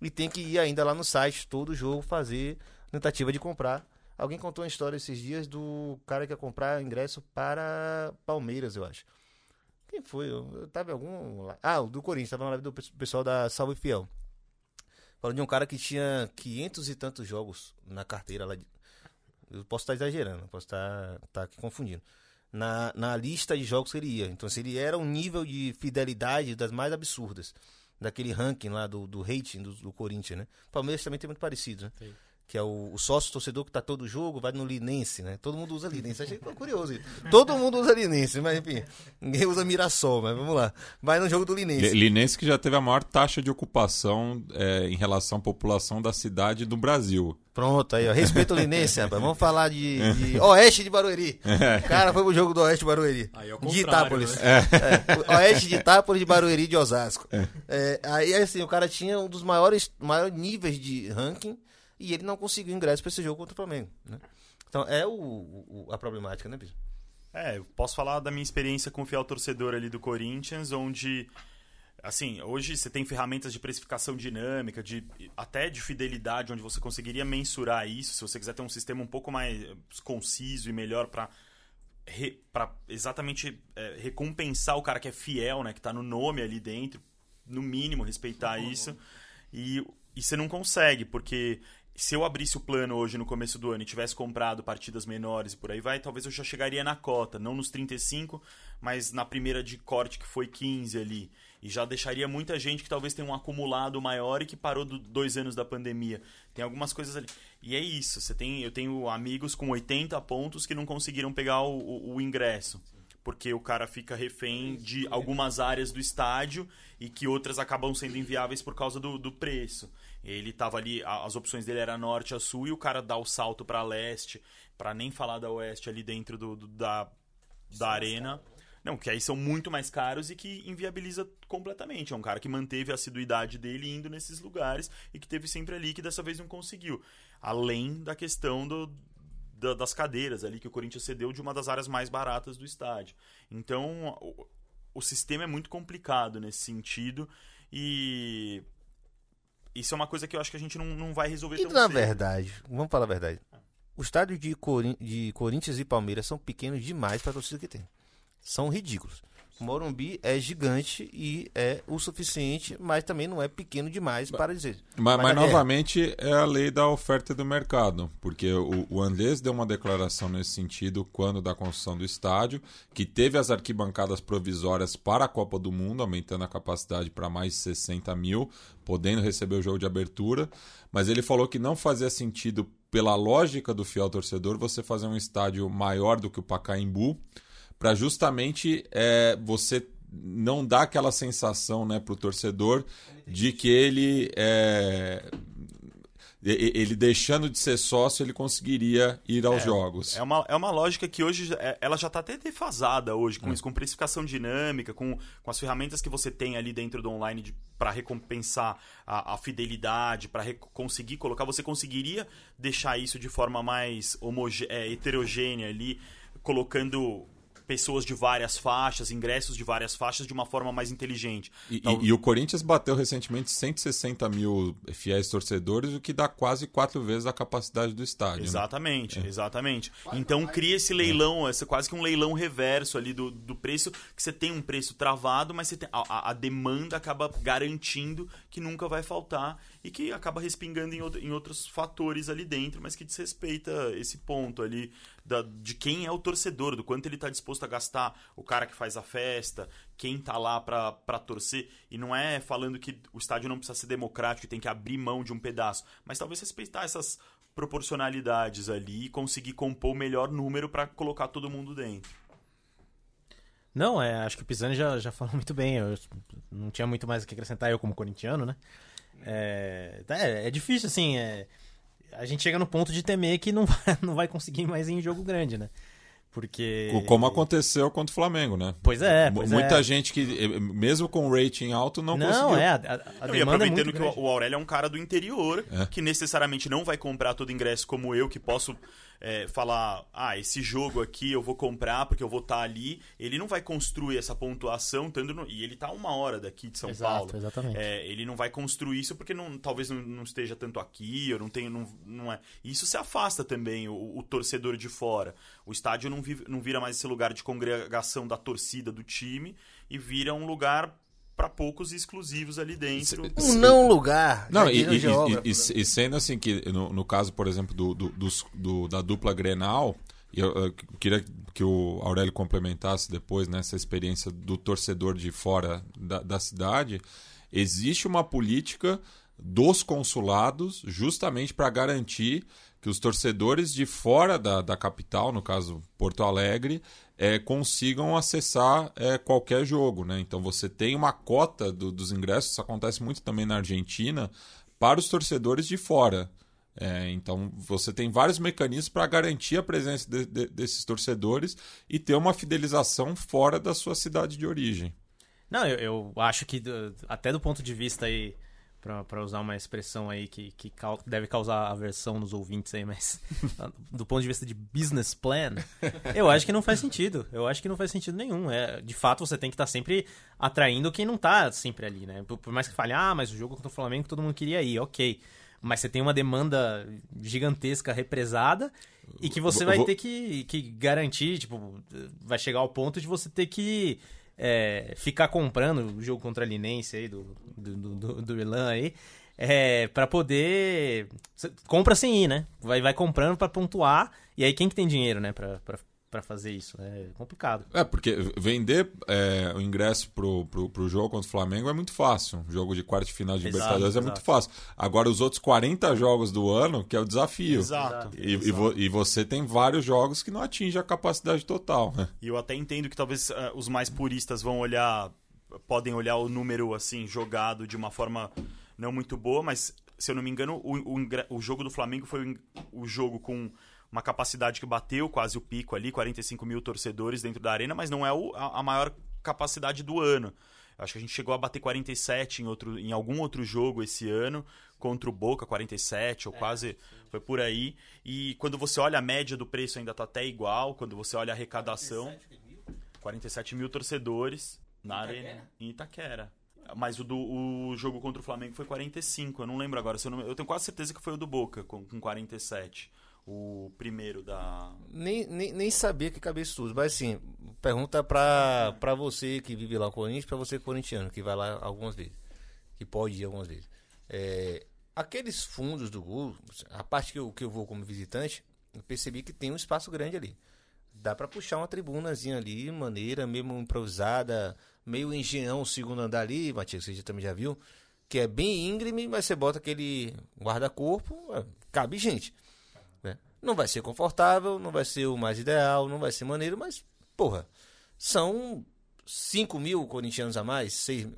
e tem que ir ainda lá no site todo jogo fazer tentativa de comprar Alguém contou uma história esses dias do cara que ia comprar ingresso para Palmeiras, eu acho. Quem foi? Eu, tava em algum. Ah, do Corinthians, tava na live do pessoal da Salve Fiel. Falando de um cara que tinha quinhentos e tantos jogos na carteira lá. De... Eu posso estar exagerando, posso estar, estar aqui confundindo. Na, na lista de jogos que ele ia. Então, se ele era um nível de fidelidade das mais absurdas. Daquele ranking lá do, do rating do, do Corinthians, né? Palmeiras também tem muito parecido, né? Sim. Que é o, o sócio torcedor que tá todo jogo, vai no Linense, né? Todo mundo usa Linense. Achei curioso isso. Todo mundo usa Linense, mas enfim, ninguém usa Mirassol, mas vamos lá. Vai no jogo do Linense. Linense que já teve a maior taxa de ocupação é, em relação à população da cidade do Brasil. Pronto, aí, ó. Respeito o Linense, [laughs] rapaz. Vamos falar de, de Oeste de Barueri. O cara foi pro jogo do Oeste de Barueri. Aí é de Itápolis. né? É, Oeste de Itápolis, de Barueri de Osasco. É, aí, assim, o cara tinha um dos maiores, maiores níveis de ranking e ele não conseguiu ingresso pra esse jogo contra o Flamengo. Né? Então, é o, o- a problemática, né, Bicho? É, eu posso falar da minha experiência com o fiel torcedor ali do Corinthians, onde, assim, hoje você tem ferramentas de precificação dinâmica, de até de fidelidade, onde você conseguiria mensurar isso, se você quiser ter um sistema um pouco mais conciso e melhor para para exatamente é, recompensar o cara que é fiel, né, que tá no nome ali dentro, no mínimo respeitar isso. E, e você não consegue, porque se eu abrisse o plano hoje no começo do ano e tivesse comprado partidas menores e por aí vai, talvez eu já chegaria na cota, não nos 35, mas na primeira de corte que foi 15 ali. E já deixaria muita gente que talvez tenha um acumulado maior e que parou do dois anos da pandemia. Tem algumas coisas ali. E é isso. Você tem, eu tenho amigos com 80 pontos que não conseguiram pegar o, o- o ingresso. Porque o cara fica refém de algumas áreas do estádio e que outras acabam sendo inviáveis por causa do, do preço. Ele tava ali, as opções dele era norte a sul e o cara dá o salto para leste, para nem falar da oeste ali dentro do, do- da, da arena. Não, que aí são muito mais caros e que inviabiliza completamente. É um cara que manteve a assiduidade dele indo nesses lugares e que teve sempre ali que dessa vez não conseguiu. Além da questão do, da- das cadeiras ali que o Corinthians cedeu de uma das áreas mais baratas do estádio. Então, o, o sistema é muito complicado nesse sentido e isso é uma coisa que eu acho que a gente não, não vai resolver E tão na cedo. verdade, vamos falar a verdade. O estádio de, Corin- de Corinthians e Palmeiras são pequenos demais para a torcida que tem. São ridículos. Morumbi é gigante e é o suficiente, mas também não é pequeno demais para dizer. Mas, mas é. novamente é a lei da oferta e do mercado, porque o, o Andrés deu uma declaração nesse sentido quando da construção do estádio, que teve as arquibancadas provisórias para a Copa do Mundo, aumentando a capacidade para mais de 60 mil, podendo receber o jogo de abertura, mas ele falou que não fazia sentido, pela lógica do fiel torcedor, você fazer um estádio maior do que o Pacaembu, para justamente é, você não dar aquela sensação né, para o torcedor de que ele é, ele deixando de ser sócio ele conseguiria ir aos jogos. É uma, é uma lógica que hoje é- ela já está até defasada hoje, com isso, com precificação dinâmica, com, com as ferramentas que você tem ali dentro do online para recompensar a, a fidelidade, para conseguir colocar. Você conseguiria deixar isso de forma mais é, heterogênea ali, colocando pessoas de várias faixas, ingressos de várias faixas de uma forma mais inteligente. E, Tal- e- e o Corinthians bateu recentemente 160 mil fiéis torcedores, o que dá quase quatro vezes a capacidade do estádio. né? Exatamente, exatamente. Então cria esse leilão, esse, quase que um leilão reverso ali do, do preço, que você tem um preço travado, mas você tem, a, a- a demanda acaba garantindo que nunca vai faltar e que acaba respingando em, outro- em outros fatores ali dentro, mas que desrespeita esse ponto ali da- de quem é o torcedor, do quanto ele está disposto a gastar, o cara que faz a festa, quem tá lá pra torcer. E não é falando que o estádio não precisa ser democrático e tem que abrir mão de um pedaço, mas talvez respeitar essas proporcionalidades ali e conseguir compor o melhor número pra colocar todo mundo dentro. Não, é, acho que o Pisani já, já falou muito bem. Eu não tinha muito mais o que acrescentar, eu como corintiano, né? É, é, é difícil, assim. é, a gente chega no ponto de temer que não [laughs] vai, não vai conseguir mais ir em jogo grande, né? Porque. Co- Como aconteceu contra o Flamengo, né? Pois é, pois Muita é. gente que, eh, mesmo com rating alto, não, Não, conseguiu. é. A, a, Não, e demanda é que grande. o o Aurélio é um cara do interior, É. que necessariamente não vai comprar todo ingresso como eu, que posso é, falar, ah, esse jogo aqui eu vou comprar porque eu vou estar ali. Ele não vai construir essa pontuação, tanto no- e ele tá a uma hora daqui de São Exato, Paulo. exatamente. É, ele não vai construir isso porque não, talvez não, não esteja tanto aqui, ou não tenha, não, não é. Isso se afasta também o, o torcedor de fora. O estádio não, vive- não vira mais esse lugar de congregação da torcida do time e vira um lugar para poucos e exclusivos ali dentro. Um não lugar. Não, e, e- e- né? e- sendo assim que, no, no caso, por exemplo, do, do- do- da dupla Grenal, e eu, eu queria que o Aurélio complementasse depois nessa experiência do torcedor de fora da, da cidade, existe uma política dos consulados, justamente para garantir que os torcedores de fora da, da capital, no caso Porto Alegre, é, consigam acessar é, qualquer jogo. Né? Então você tem uma cota do, dos ingressos, isso acontece muito também na Argentina, para os torcedores de fora. É, então você tem vários mecanismos para garantir a presença de, de, desses torcedores e ter uma fidelização fora da sua cidade de origem. Não, eu, eu acho que até do ponto de vista aí para usar uma expressão aí que, que deve causar aversão nos ouvintes aí, mas [laughs] do ponto de vista de business plan, eu acho que não faz sentido. Eu acho que não faz sentido nenhum. É, de fato, você tem que estar tá sempre atraindo quem não está sempre ali, né? Por, por, mais que fale, ah, mas o jogo contra o Flamengo todo mundo queria ir, ok. Mas você tem uma demanda gigantesca represada e que você vai ter que, que garantir, tipo, vai chegar ao ponto de você ter que é, ficar comprando o jogo contra a Linense aí, do, do, do, do Irlan aí, é, para poder. Compra sem ir, né? Vai, vai comprando para pontuar. E aí quem que tem dinheiro, né? Pra, pra, para fazer isso. É complicado. É, porque vender é, o ingresso pro, pro, pro jogo contra o Flamengo é muito fácil. O jogo de quarto de final de exato, Libertadores é muito fácil. Agora, os outros 40 jogos do ano, que é o desafio. Exato. E, exato. e, vo, e você tem vários jogos que não atingem a capacidade total. Né? E eu até entendo que talvez uh, os mais puristas vão olhar, podem olhar o número assim, jogado de uma forma não muito boa, mas se eu não me engano, o, o, o jogo do Flamengo foi o, o jogo com uma capacidade que bateu quase o pico ali, 45 mil torcedores dentro da arena, mas não é o, a, a, maior capacidade do ano. Acho que a gente chegou a bater 47 em, outro, em algum outro jogo esse ano, contra o Boca, 47, ou é, quase sim. foi por aí. E quando você olha a média do preço ainda está até igual, quando você olha a arrecadação. 47 mil, 47 mil torcedores na arena em Itaquera. Mas o, do, o jogo contra o Flamengo foi 45, eu não lembro agora. Eu, não, eu tenho quase certeza que foi o do Boca, com, com 47 o primeiro da. Nem, nem, nem sabia que tudo, mas assim, pergunta pra, pra você que vive lá no Corinthians, pra você corintiano, que vai lá algumas vezes, que pode ir algumas vezes. É, aqueles fundos do gol, a parte que eu, que eu vou como visitante, eu percebi que tem um espaço grande ali. Dá pra puxar uma tribunazinha ali, maneira, mesmo improvisada, meio engenhão, segundo andar ali, Matias, você já, também já viu, que é bem íngreme, mas você bota aquele guarda-corpo, é, cabe gente. Não vai ser confortável, não vai ser o mais ideal, não vai ser maneiro, mas, porra, são 5 mil corintianos a mais, 6,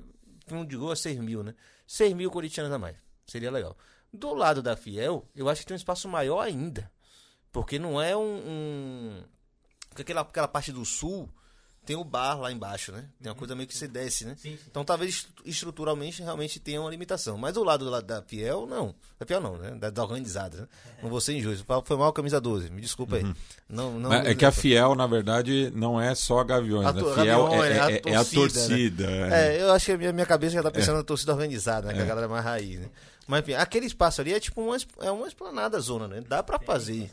não digo a 6 mil, né? 6 mil corintianos a mais, seria legal. Do lado da Fiel, eu acho que tem um espaço maior ainda, porque não é um... um aquela, aquela parte do sul tem o bar lá embaixo, né? Tem uma coisa meio que você desce, né? Sim, sim. Então talvez estruturalmente realmente tenha uma limitação. Mas o lado, lado da Fiel, não. Da Fiel não, né? Da, da organizada, né? Não vou ser injusto. Foi mal camisa 12, me desculpa aí. Uhum. Não, não, é que a [laughs] Fiel, na verdade, não é só Gaviões. A, né? Fiel Gavião, é, é, é, é, a torcida. Né? É. eu acho que a minha, minha cabeça já tá pensando na torcida organizada, né? Que a galera é mais raiz, né? Mas enfim, aquele espaço ali é tipo uma, é uma esplanada zona, né? Dá pra fazer.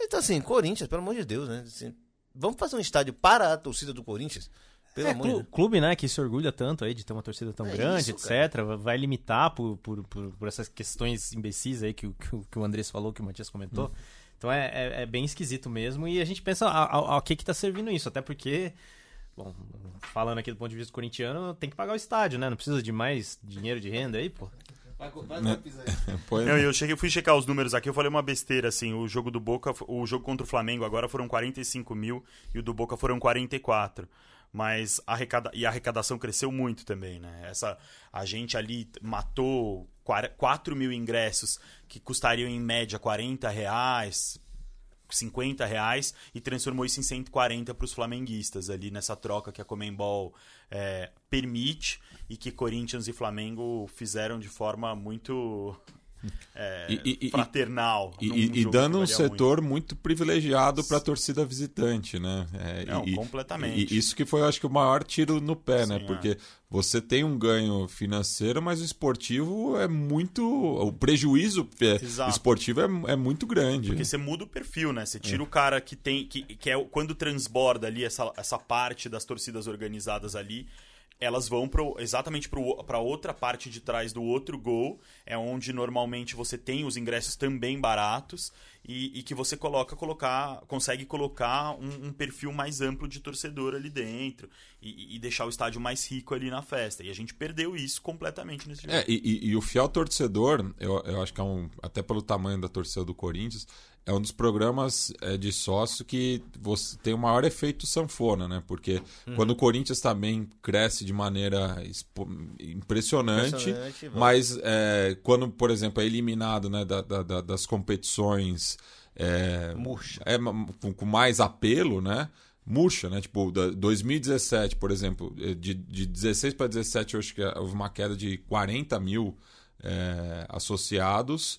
Então assim, Corinthians, pelo amor de Deus, né? Assim, vamos fazer um estádio para a torcida do Corinthians? Pelo é, amor clube, né, que se orgulha tanto aí de ter uma torcida tão é grande, isso, etc. Cara. Vai limitar por, por, por, por, essas questões imbecis aí que, que, que o Andrés falou, que o Matias comentou. Hum. Então é, é, é, bem esquisito mesmo. E a gente pensa ao, que que tá servindo isso. Até porque, bom, falando aqui do ponto de vista corintiano, tem que pagar o estádio, né? Não precisa de mais dinheiro de renda aí, pô. Vai, vai, vai [laughs] Não, eu cheguei, fui checar os números aqui, eu falei uma besteira, assim, o jogo do Boca, o jogo contra o Flamengo agora foram 45 mil e o do Boca foram 44 mas a arrecada... e a arrecadação cresceu muito também, né? Essa, a gente ali matou 4 mil ingressos que custariam em média 40 reais, 50 reais e transformou isso em 140 para os flamenguistas ali nessa troca que a Comembol é, permite e que Corinthians e Flamengo fizeram de forma muito é, [laughs] e, e, fraternal. E, e dando um setor muito, muito privilegiado para a torcida visitante, né? É, Não, completamente. E, isso que foi, acho que, o maior tiro no pé, né? Sim, né? Porque é. você tem um ganho financeiro, mas o esportivo é muito. O prejuízo é, esportivo é, é, muito grande. Porque você muda o perfil, né? Você tira é. o cara que tem. que, que é quando transborda ali essa, essa parte das torcidas organizadas ali elas vão pro, exatamente para outra parte de trás do outro gol, é onde normalmente você tem os ingressos também baratos e, e que você coloca colocar consegue colocar um, um, perfil mais amplo de torcedor ali dentro e, e, deixar o estádio mais rico ali na festa. E a gente perdeu isso completamente nesse jogo. É, e, e, o fiel torcedor, eu, eu acho que é um, até pelo tamanho da torcida do Corinthians, é um dos programas é, de sócio que você tem o maior efeito sanfona, né? Porque hum. quando o Corinthians também cresce de maneira impressionante, impressionante mas é, quando, por exemplo, é eliminado né, da, da, das competições é, Murcha. É, com, mais apelo, né? murcha, né? Tipo, 2017, por exemplo, é, de, de 16 para 17, eu acho que houve uma queda de 40 mil é, associados.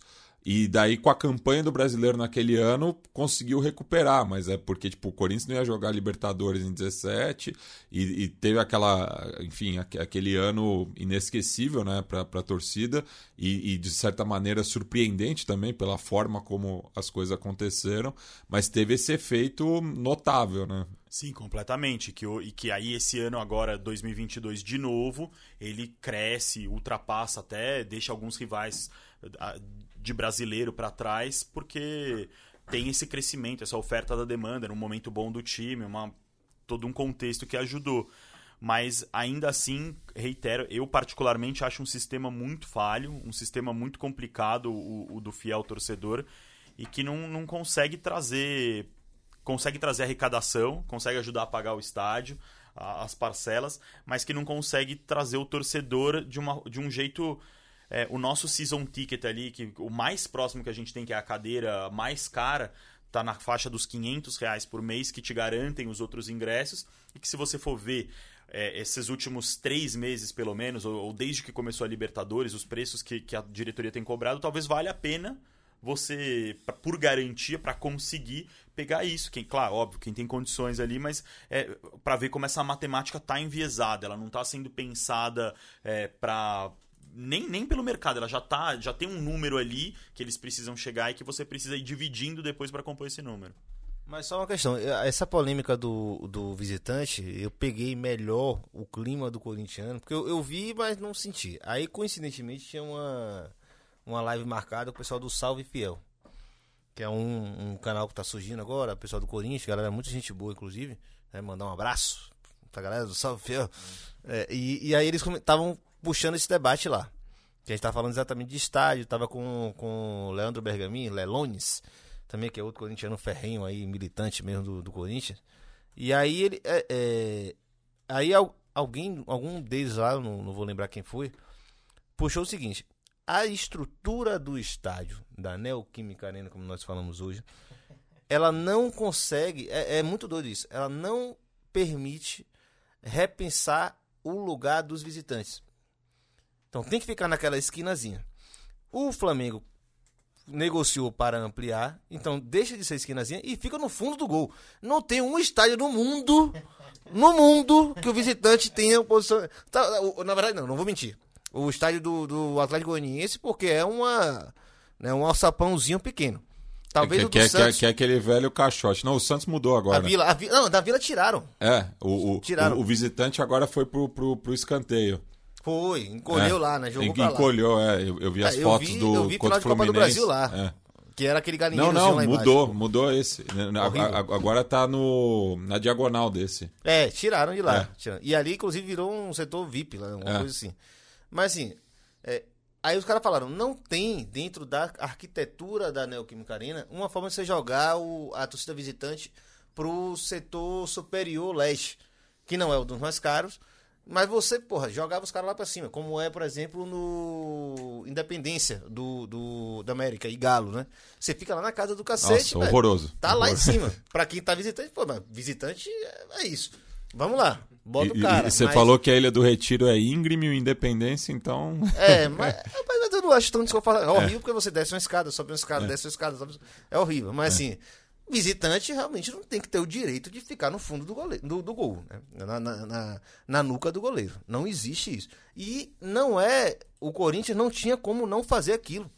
E daí, com a campanha do brasileiro naquele ano, conseguiu recuperar, mas é porque tipo, o Corinthians não ia jogar Libertadores em 17 e, e teve aquela, enfim, aquele ano inesquecível né, para a torcida e, e, de certa maneira, surpreendente também pela forma como as coisas aconteceram, mas teve esse efeito notável, né? Sim, completamente. Que, e que aí esse ano agora, 2022, de novo, ele cresce, ultrapassa até, deixa alguns rivais de brasileiro para trás, porque tem esse crescimento, essa oferta da demanda, num momento bom do time, uma, todo um contexto que ajudou. Mas ainda assim, reitero, eu particularmente acho um sistema muito falho, um sistema muito complicado, o, o do fiel torcedor, e que não, não consegue trazer. Consegue trazer arrecadação, consegue ajudar a pagar o estádio, as parcelas, mas que não consegue trazer o torcedor de, uma, de um jeito é, o nosso season ticket ali, que o mais próximo que a gente tem, que é a cadeira mais cara, tá na faixa dos 500 reais por mês, que te garantem os outros ingressos, e que se você for ver é, esses últimos três meses, pelo menos, ou, ou, desde que começou a Libertadores, os preços que, que a diretoria tem cobrado, talvez valha a pena você, pra, por garantia, para conseguir pegar isso. Quem, claro, óbvio, quem tem condições ali, mas é, para ver como essa matemática está enviesada, ela não está sendo pensada é, para nem, nem pelo mercado, ela já tá, já tem um número ali que eles precisam chegar e que você precisa ir dividindo depois para compor esse número. Mas só uma questão, essa polêmica do, do visitante, eu peguei melhor o clima do corintiano, porque eu, eu vi, mas não senti. Aí, coincidentemente, tinha uma, uma live marcada com o pessoal do Salve Fiel, que é um, um canal que tá surgindo agora, o pessoal do Corinthians, galera, muita gente boa, inclusive. Né, mandar um abraço pra galera do Salve Fiel. É, e, e aí eles estavam puxando esse debate lá. Que a gente tá falando exatamente de estádio, tava com, com o Leandro Bergamin, Lelones, também, que é outro corintiano ferrenho aí, militante mesmo do, do Corinthians. E aí ele. É, é, aí alguém, algum deles lá, não, não vou lembrar quem foi, puxou o seguinte: a estrutura do estádio da Neoquímica Arena, como nós falamos hoje, ela não consegue. É, é muito doido isso. Ela não permite repensar o lugar dos visitantes. Então tem que ficar naquela esquinazinha. O Flamengo negociou para ampliar, então deixa de ser esquinazinha e fica no fundo do gol. Não tem um estádio no mundo, no mundo, que o visitante tenha posição. Tá, na verdade, não, não vou mentir. O estádio do, do Atlético Goianiense, porque é uma, né, um alçapãozinho pequeno. Talvez que, o do que, é, Santos... que, é, que é aquele velho caixote. Não, o Santos mudou agora. A Vila, a Vila, não, da Vila tiraram. É, o, o, tiraram. o, o visitante agora foi pro, pro, pro escanteio. Foi, encolheu é. lá, né? Jogou pra encolheu, lá. é. Eu, eu vi as é, fotos vi, do eu vi final de Copa do Brasil lá. É. Que era aquele galinheiro Não, não, lá mudou, embaixo. mudou esse. Agora tá no, na diagonal desse. É, tiraram de lá. É. Tiraram. E ali, inclusive, virou um setor VIP, uma é. coisa assim. Mas assim, é, aí os caras falaram, não tem dentro da arquitetura da Neoquímica Arena uma forma de você jogar o, a torcida visitante pro setor superior leste, que não é o dos mais caros, mas você, porra, jogava os caras lá pra cima, como é, por exemplo, no Independência do, do, da América e Galo, né? Você fica lá na casa do cacete, Nossa, horroroso. Tá horroroso. lá em cima. Pra quem tá visitante, pô, mas visitante é, é isso. Vamos lá, bota o cara. E, você mas... falou que a Ilha do Retiro é íngreme, o Independência, então... É, mas, [laughs] mas eu não acho tão desconfortável. É horrível é. porque você desce uma escada, sobe uma escada, é. desce uma escada, sobe... É horrível, mas é. assim visitante realmente não tem que ter o direito de ficar no fundo do, goleiro, do, do gol, né? na, na, na, na, nuca do goleiro. Não existe isso. E não é. O Corinthians não tinha como não fazer aquilo.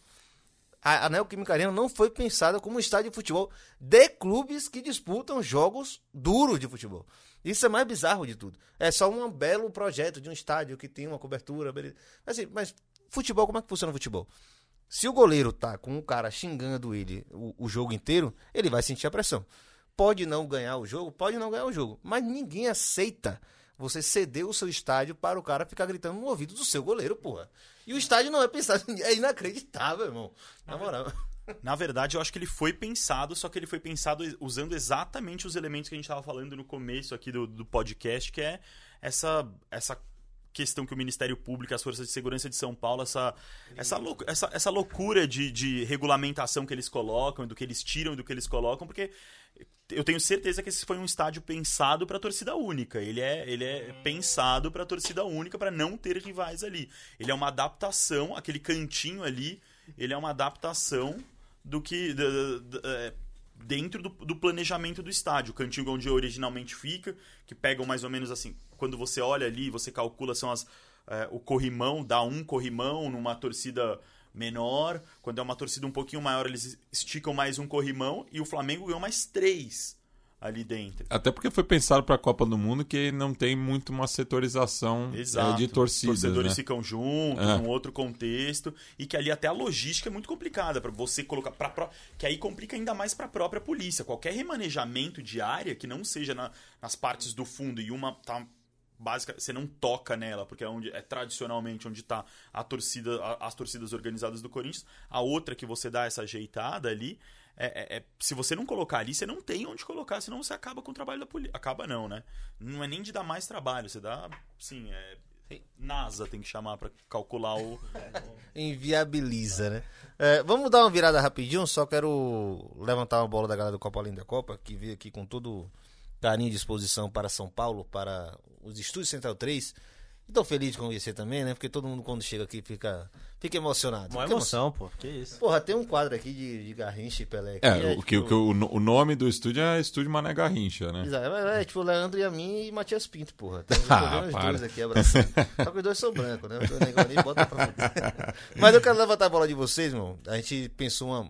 a, a Neoquímica Arena não foi pensada como um estádio de futebol de clubes que disputam jogos duros de futebol. Isso é mais bizarro de tudo. É só um belo projeto de um estádio que tem uma cobertura. Assim, mas futebol, como é que funciona o futebol? Se o goleiro tá com um cara xingando ele o, o jogo inteiro, ele vai sentir a pressão. Pode não ganhar o jogo, pode não ganhar o jogo, mas ninguém aceita você ceder o seu estádio para o cara ficar gritando no ouvido do seu goleiro, porra. E o estádio não é pensado, [laughs] é inacreditável, irmão. Na moral. [laughs] Na verdade, eu acho que ele foi pensado, só que ele foi pensado usando exatamente os elementos que a gente estava falando no começo aqui do, do podcast, que é essa, essa questão que o Ministério Público, as Forças de Segurança de São Paulo, essa, essa, essa, essa loucura de, de regulamentação que eles colocam, do que eles tiram do que eles colocam, porque eu tenho certeza que esse foi um estádio pensado para torcida única. Ele é, ele é pensado para torcida única, para não ter rivais ali. Ele é uma adaptação, aquele cantinho ali, ele é uma adaptação do que. É, dentro do, do, planejamento do estádio. O cantinho onde originalmente fica, que pegam mais ou menos assim. Quando você olha ali, você calcula, são as. É, o corrimão, dá um corrimão numa torcida menor. Quando é uma torcida um pouquinho maior, eles esticam mais um corrimão e o Flamengo ganhou mais três ali dentro. Até porque foi pensado para a Copa do Mundo que não tem muito uma setorização é, de torcidas. Torcedores né? ficam juntos, é. num outro contexto, e que ali até a logística é muito complicada para você colocar para que aí complica ainda mais para a própria polícia. Qualquer remanejamento de área que não seja na, nas partes do fundo e uma tá básica, você não toca nela, porque é onde é tradicionalmente onde está a torcida, a, as torcidas organizadas do Corinthians. A outra que você dá essa ajeitada ali, é, é, é, se você não colocar ali, você não tem onde colocar, senão você acaba com o trabalho da polícia. Acaba não, né? Não é nem de dar mais trabalho, você dá, sim, é NASA tem que chamar para calcular o. [laughs] Inviabiliza, né? É, vamos dar uma virada rapidinho, só quero levantar uma bola da galera do Copa Além da Copa, que veio aqui com todo carinho e disposição para São Paulo, para os estúdios Central 3. Estou feliz de conhecer também, né? Porque todo mundo quando chega aqui fica, fica emocionado. Uma emoção, pô. Que isso. Porra, tem um quadro aqui de, de Garrincha e Pelé. Aqui, é, é, o, que, tipo... o, o nome do estúdio é Estúdio Mané Garrincha, né? Exato. É, é, tipo Leandro e a mim e Matias Pinto, porra. Tem [laughs] ah, os dois aqui abraçando. Só que os dois são brancos, né? Bota pra [laughs] Mas eu quero levantar a bola de vocês, irmão. A gente pensou uma...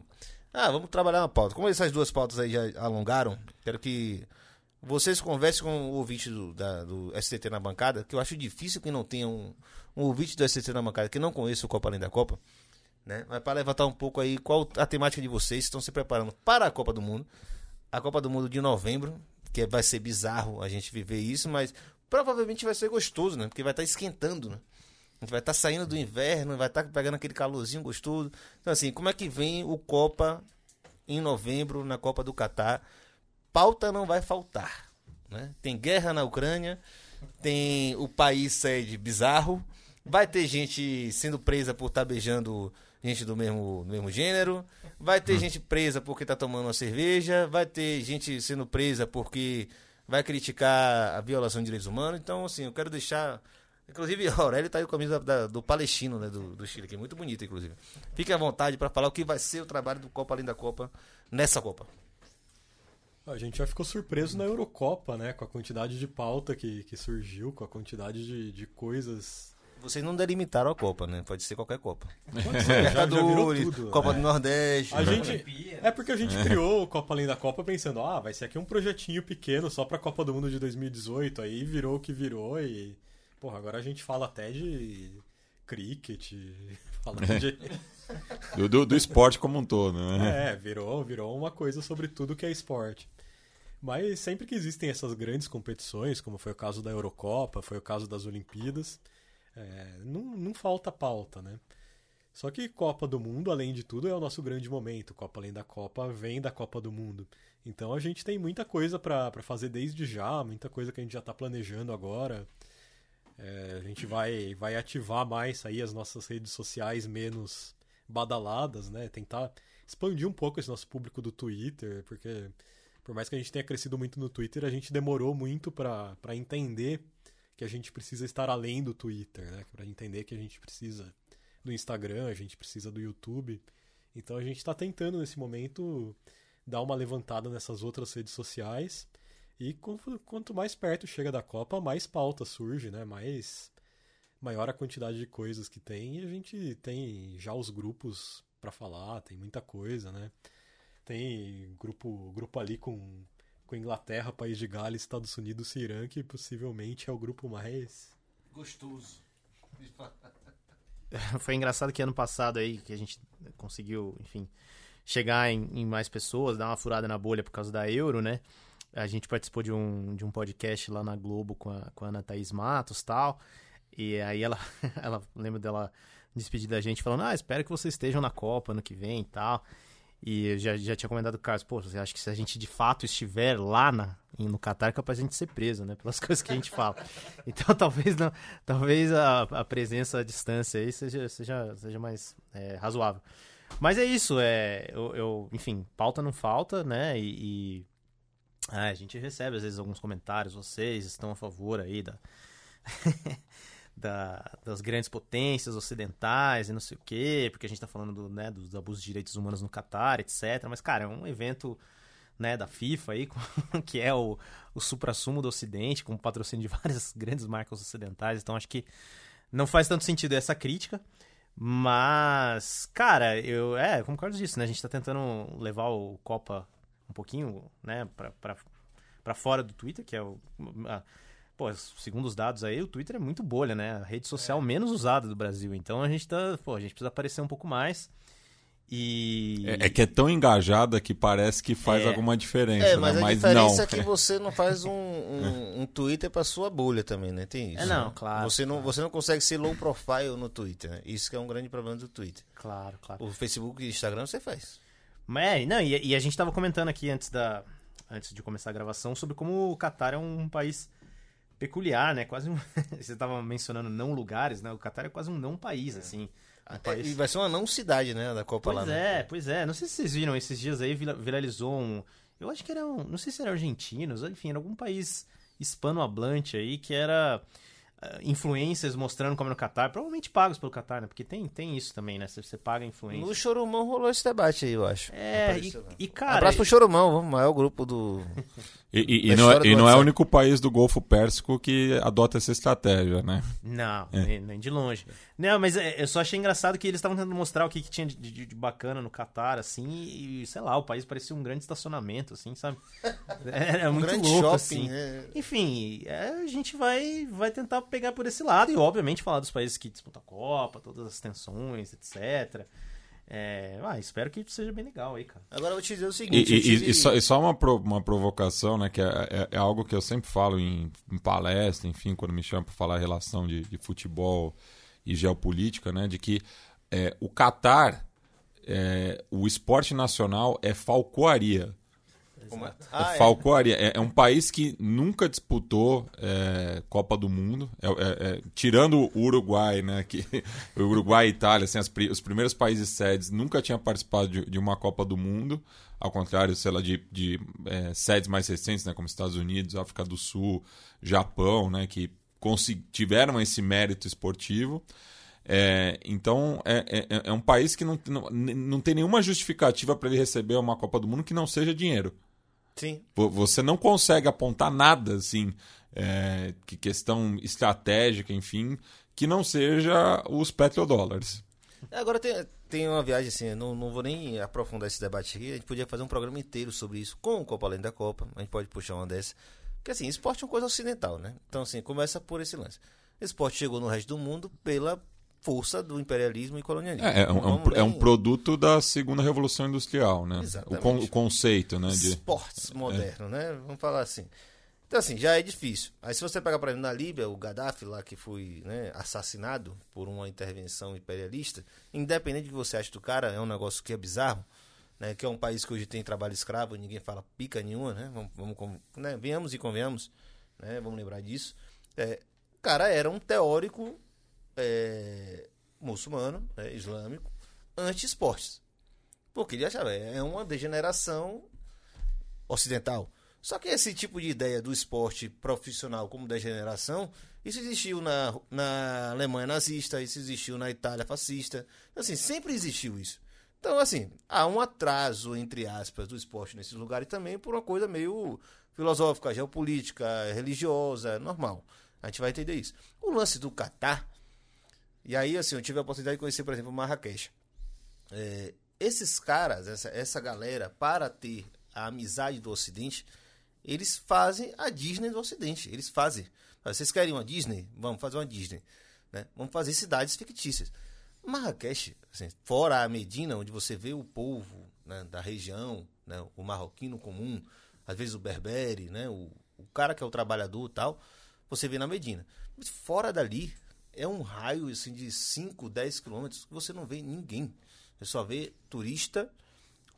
Ah, vamos trabalhar uma pauta. Como essas duas pautas aí já alongaram, quero que vocês conversem com o ouvinte do, da, do STT na bancada, que eu acho difícil que não tenha um, um ouvinte do STT na bancada que não conheça o Copa Além da Copa. Né? Mas para levantar um pouco aí qual a temática de vocês, estão se preparando para a Copa do Mundo. A Copa do Mundo de novembro, que vai ser bizarro a gente viver isso, mas provavelmente vai ser gostoso, né? Porque vai estar tá esquentando, né? A gente vai estar tá saindo do inverno, vai estar tá pegando aquele calorzinho gostoso. Então, assim, como é que vem o Copa em novembro, na Copa do Catar? Pauta não vai faltar. Né? Tem guerra na Ucrânia, tem o país sede bizarro, vai ter gente sendo presa por estar tá beijando gente do mesmo, do mesmo gênero, vai ter hum. gente presa porque está tomando uma cerveja, vai ter gente sendo presa porque vai criticar a violação de direitos humanos. Então, assim, eu quero deixar. Inclusive, a [laughs] Aurélio tá aí com a camisa da, do Palestino, né, do, do Chile, que é muito bonita, inclusive. Fique à vontade para falar o que vai ser o trabalho do Copa Além da Copa nessa Copa. A gente já ficou surpreso na Eurocopa, né? Com a quantidade de pauta que, que surgiu, com a quantidade de, de coisas. Vocês não delimitaram a Copa, né? Pode ser qualquer Copa. Pode ser, já, já tudo. Copa é. do Nordeste. A gente, é porque a gente criou o Copa Além da Copa pensando, ah, vai ser aqui um projetinho pequeno só pra Copa do Mundo de 2018. Aí virou o que virou e. Porra, agora a gente fala até de cricket, fala de. [laughs] do, do, do, esporte como um todo, né? É, virou, virou uma coisa sobre tudo que é esporte. Mas sempre que existem essas grandes competições, como foi o caso da Eurocopa, foi o caso das Olimpíadas, é, não, não falta pauta, né? Só que Copa do Mundo, além de tudo, é o nosso grande momento. Copa além da Copa vem da Copa do Mundo. Então a gente tem muita coisa para fazer desde já, muita coisa que a gente já está planejando agora. É, a gente vai, vai ativar mais aí as nossas redes sociais menos badaladas, né? Tentar expandir um pouco esse nosso público do Twitter, porque por mais que a gente tenha crescido muito no Twitter, a gente demorou muito para entender que a gente precisa estar além do Twitter, né? Para entender que a gente precisa do Instagram, a gente precisa do YouTube. Então a gente está tentando nesse momento dar uma levantada nessas outras redes sociais. E quanto mais perto chega da Copa, mais pauta surge, né? Mais maior a quantidade de coisas que tem e a gente tem já os grupos para falar, tem muita coisa, né? Tem grupo, grupo ali com, com Inglaterra, País de Gales, Estados Unidos e Irã, que possivelmente é o grupo mais gostoso. [laughs] Foi engraçado que ano passado aí, que a gente conseguiu, enfim, chegar em, em, mais pessoas, dar uma furada na bolha por causa da Euro, né? A gente participou de um, de um podcast lá na Globo com a, com a Ana Thaís Matos tal. E aí ela, [laughs] ela lembra dela despedir da gente falando, ah, espero que vocês estejam na Copa ano que vem e tal. E eu já, já tinha comentado com o Carlos, pô, você acha que se a gente de fato estiver lá na, no Qatar, é capaz de a gente ser preso, né? Pelas [laughs] coisas que a gente fala. Então [laughs] talvez não, talvez a, a presença à distância aí seja, seja, seja mais é, razoável. Mas é isso, é, eu, eu, enfim, pauta não falta, né? E, e é, a gente recebe às vezes alguns comentários, vocês estão a favor aí da. [laughs] da, das grandes potências ocidentais e não sei o quê, porque a gente está falando do, né, dos abusos de direitos humanos no Catar, etc. Mas, cara, é um evento né, da FIFA aí, [laughs] que é o, o supra-sumo do Ocidente, com patrocínio de [laughs] várias grandes marcas ocidentais. Então, acho que não faz tanto sentido essa crítica. Mas, cara, eu. É, como o Carlos disse, né? A gente está tentando levar o Copa um pouquinho, né, para fora do Twitter, que é o. A, pô, segundo os dados aí, o Twitter é muito bolha, né? A rede social é. menos usada do Brasil. Então a gente tá, pô, a gente precisa aparecer um pouco mais. E... É, é que é tão engajada que parece que faz é. alguma diferença. É, mas né? a mas diferença não. é que você não faz um, [laughs] um, um Twitter para sua bolha também, né? Tem isso. É, não, claro. Você não, você não consegue ser low profile no Twitter, né? Isso que é um grande problema do Twitter. Claro, claro. O Facebook e Instagram você faz. Mas, é, não, e, e a gente tava comentando aqui antes da antes de começar a gravação sobre como o Catar é um país peculiar, né? Quase um. [laughs] Você estava mencionando não lugares, né? O Catar é quase um não país, é. assim. Um país... E vai ser uma não cidade, né? Da Copa pois lá. Pois né? é, pois é. Não sei se vocês viram, esses dias aí viralizou um. Eu acho que era um. Não sei se era argentinos, enfim, era algum país hispanohablante aí que era influências mostrando como é no Qatar, provavelmente pagos pelo Qatar, né? Porque tem, tem isso também, né? Você, você paga influência. No Chorumão rolou esse debate aí, eu acho. É, e, e, cara. Abraço pro Chorumão, o maior grupo do. [laughs] E, e, e não, é, e não é o único país do Golfo Pérsico que adota essa estratégia, né? Não, é. nem, nem, de longe. Não, mas é, eu só achei engraçado que eles estavam tentando mostrar o que, que tinha de, de, de, bacana no Catar, assim, e sei lá, o país parecia um grande estacionamento, assim, sabe? [laughs] Era um muito grande louco, shopping, assim. É... Enfim, é, a gente vai, vai tentar pegar por esse lado e, obviamente, falar dos países que disputam a Copa, todas as tensões, etc. É, ah, espero que seja bem legal aí, cara. Agora eu vou te dizer o seguinte. E, tive... e, só, e, só, uma, uma provocação, né? Que é, é, é, algo que eu sempre falo em, em palestra, enfim, quando me chamam para falar relação de, de, futebol e geopolítica, né? De que é, o Catar, é, o esporte nacional é falcoaria. Como é? Ah, é Falcoaria. É, é, um país que nunca disputou é, Copa do Mundo. É, é, é tirando o Uruguai, né? Que, o [laughs] Uruguai e Itália, assim, as, os primeiros países sedes, nunca tinha participado de, de, uma Copa do Mundo. Ao contrário, sei lá, de, de é, sedes mais recentes, né? Como Estados Unidos, África do Sul, Japão, né? Que tiveram esse mérito esportivo. É, então, é, é, é, um país que não, não, não tem nenhuma justificativa para ele receber uma Copa do Mundo que não seja dinheiro. Sim. Você não consegue apontar nada, assim, é, que questão estratégica, enfim, que não seja os petrodólares. Agora tem, tem uma viagem assim, não, não vou nem aprofundar esse debate aqui, a gente podia fazer um programa inteiro sobre isso, com o Copa Além da Copa, a gente pode puxar uma dessa. Porque assim, esporte é uma coisa ocidental, né? Então assim, começa por esse lance. Esporte chegou no resto do mundo pela força do imperialismo e colonialismo. É, é, um, é um, é produto da segunda revolução industrial, né? Exatamente. O, con, o conceito, né? De... Esportes moderno, é. né? Vamos falar assim. Então, assim, já é difícil. Aí, se você pegar, por exemplo, na Líbia, o Gaddafi lá que foi né, assassinado por uma intervenção imperialista, independente do que você acha do cara, é um negócio que é bizarro, né? Que é um país que hoje tem trabalho escravo, ninguém fala pica nenhuma, né? Vamos, vamos né? venhamos e convenhamos, né? Vamos lembrar disso. É, o cara era um teórico é, muçulmano, é, islâmico, anti-esportes. Porque ele achava, é uma degeneração ocidental. Só que esse tipo de ideia do esporte profissional como degeneração, isso existiu na, na Alemanha nazista, isso existiu na Itália fascista. Assim, sempre existiu isso. Então, assim, há um atraso, entre aspas, do esporte nesses lugares também por uma coisa meio filosófica, geopolítica, religiosa, normal. A gente vai entender isso. O lance do Catar e aí, assim, eu tive a oportunidade de conhecer, por exemplo, Marrakech. é, esses caras, essa, essa galera, para ter a amizade do Ocidente, eles fazem a Disney do Ocidente. Eles fazem. Vocês querem uma Disney? Vamos fazer uma Disney. Né? Vamos fazer cidades fictícias. Marrakech, assim, fora a Medina, onde você vê o povo né, da região, né, o marroquino comum, às vezes o berbere, né, o, o cara que é o trabalhador tal, você vê na Medina. Mas fora dali, é um raio assim, de 5, 10 quilômetros que você não vê ninguém. Você só vê turista,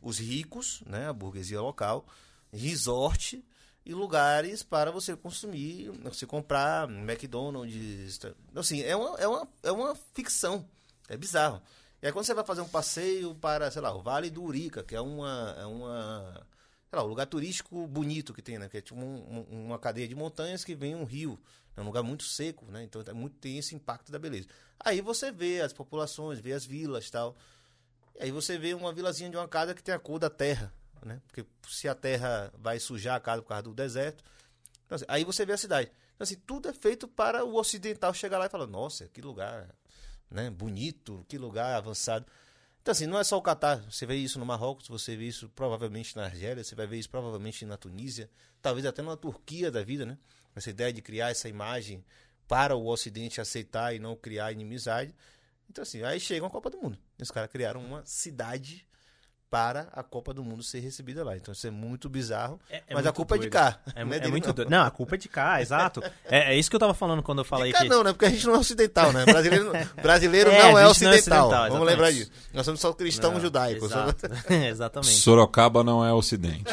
os ricos, né, a burguesia local, resort e lugares para você consumir, você comprar McDonald's. Assim, é uma, é uma, é uma ficção. É bizarro. E aí quando você vai fazer um passeio para, sei lá, o Vale do Urica, que é uma. É uma sei lá, um lugar turístico bonito que tem, né? Que é tipo um, um, uma cadeia de montanhas que vem um rio. É um lugar muito seco, né? Então é muito, tem esse impacto da beleza. Aí você vê as populações, vê as vilas tal. E aí você vê uma vilazinha de uma casa que tem a cor da terra, né? Porque se a terra vai sujar a casa por causa do deserto. Então, assim, aí você vê a cidade. Então, assim, tudo é feito para o ocidental chegar lá e falar, nossa, que lugar né? bonito, que lugar avançado. Então, assim, não é só o Catar. Você vê isso no Marrocos, você vê isso provavelmente na Argélia, você vai ver isso provavelmente na Tunísia, talvez até na Turquia da vida, né? Essa ideia de criar essa imagem para o Ocidente aceitar e não criar inimizade. Então, assim, aí chega a Copa do Mundo. Os caras criaram uma cidade para a Copa do Mundo ser recebida lá. Então isso é muito bizarro. É, é mas a culpa doido. é de cá. É, não é, é muito não. doido. Não, a culpa é de cá, [laughs] exato. É, é, isso que eu tava falando quando eu falei de cá que. Não, né? Porque a gente não é ocidental, né? Brasileiro, [laughs] brasileiro é, não, é ocidental. não é ocidental. Vamos lembrar disso. Nós somos só cristãos judaicos. [laughs] Exatamente. Sorocaba não é ocidente.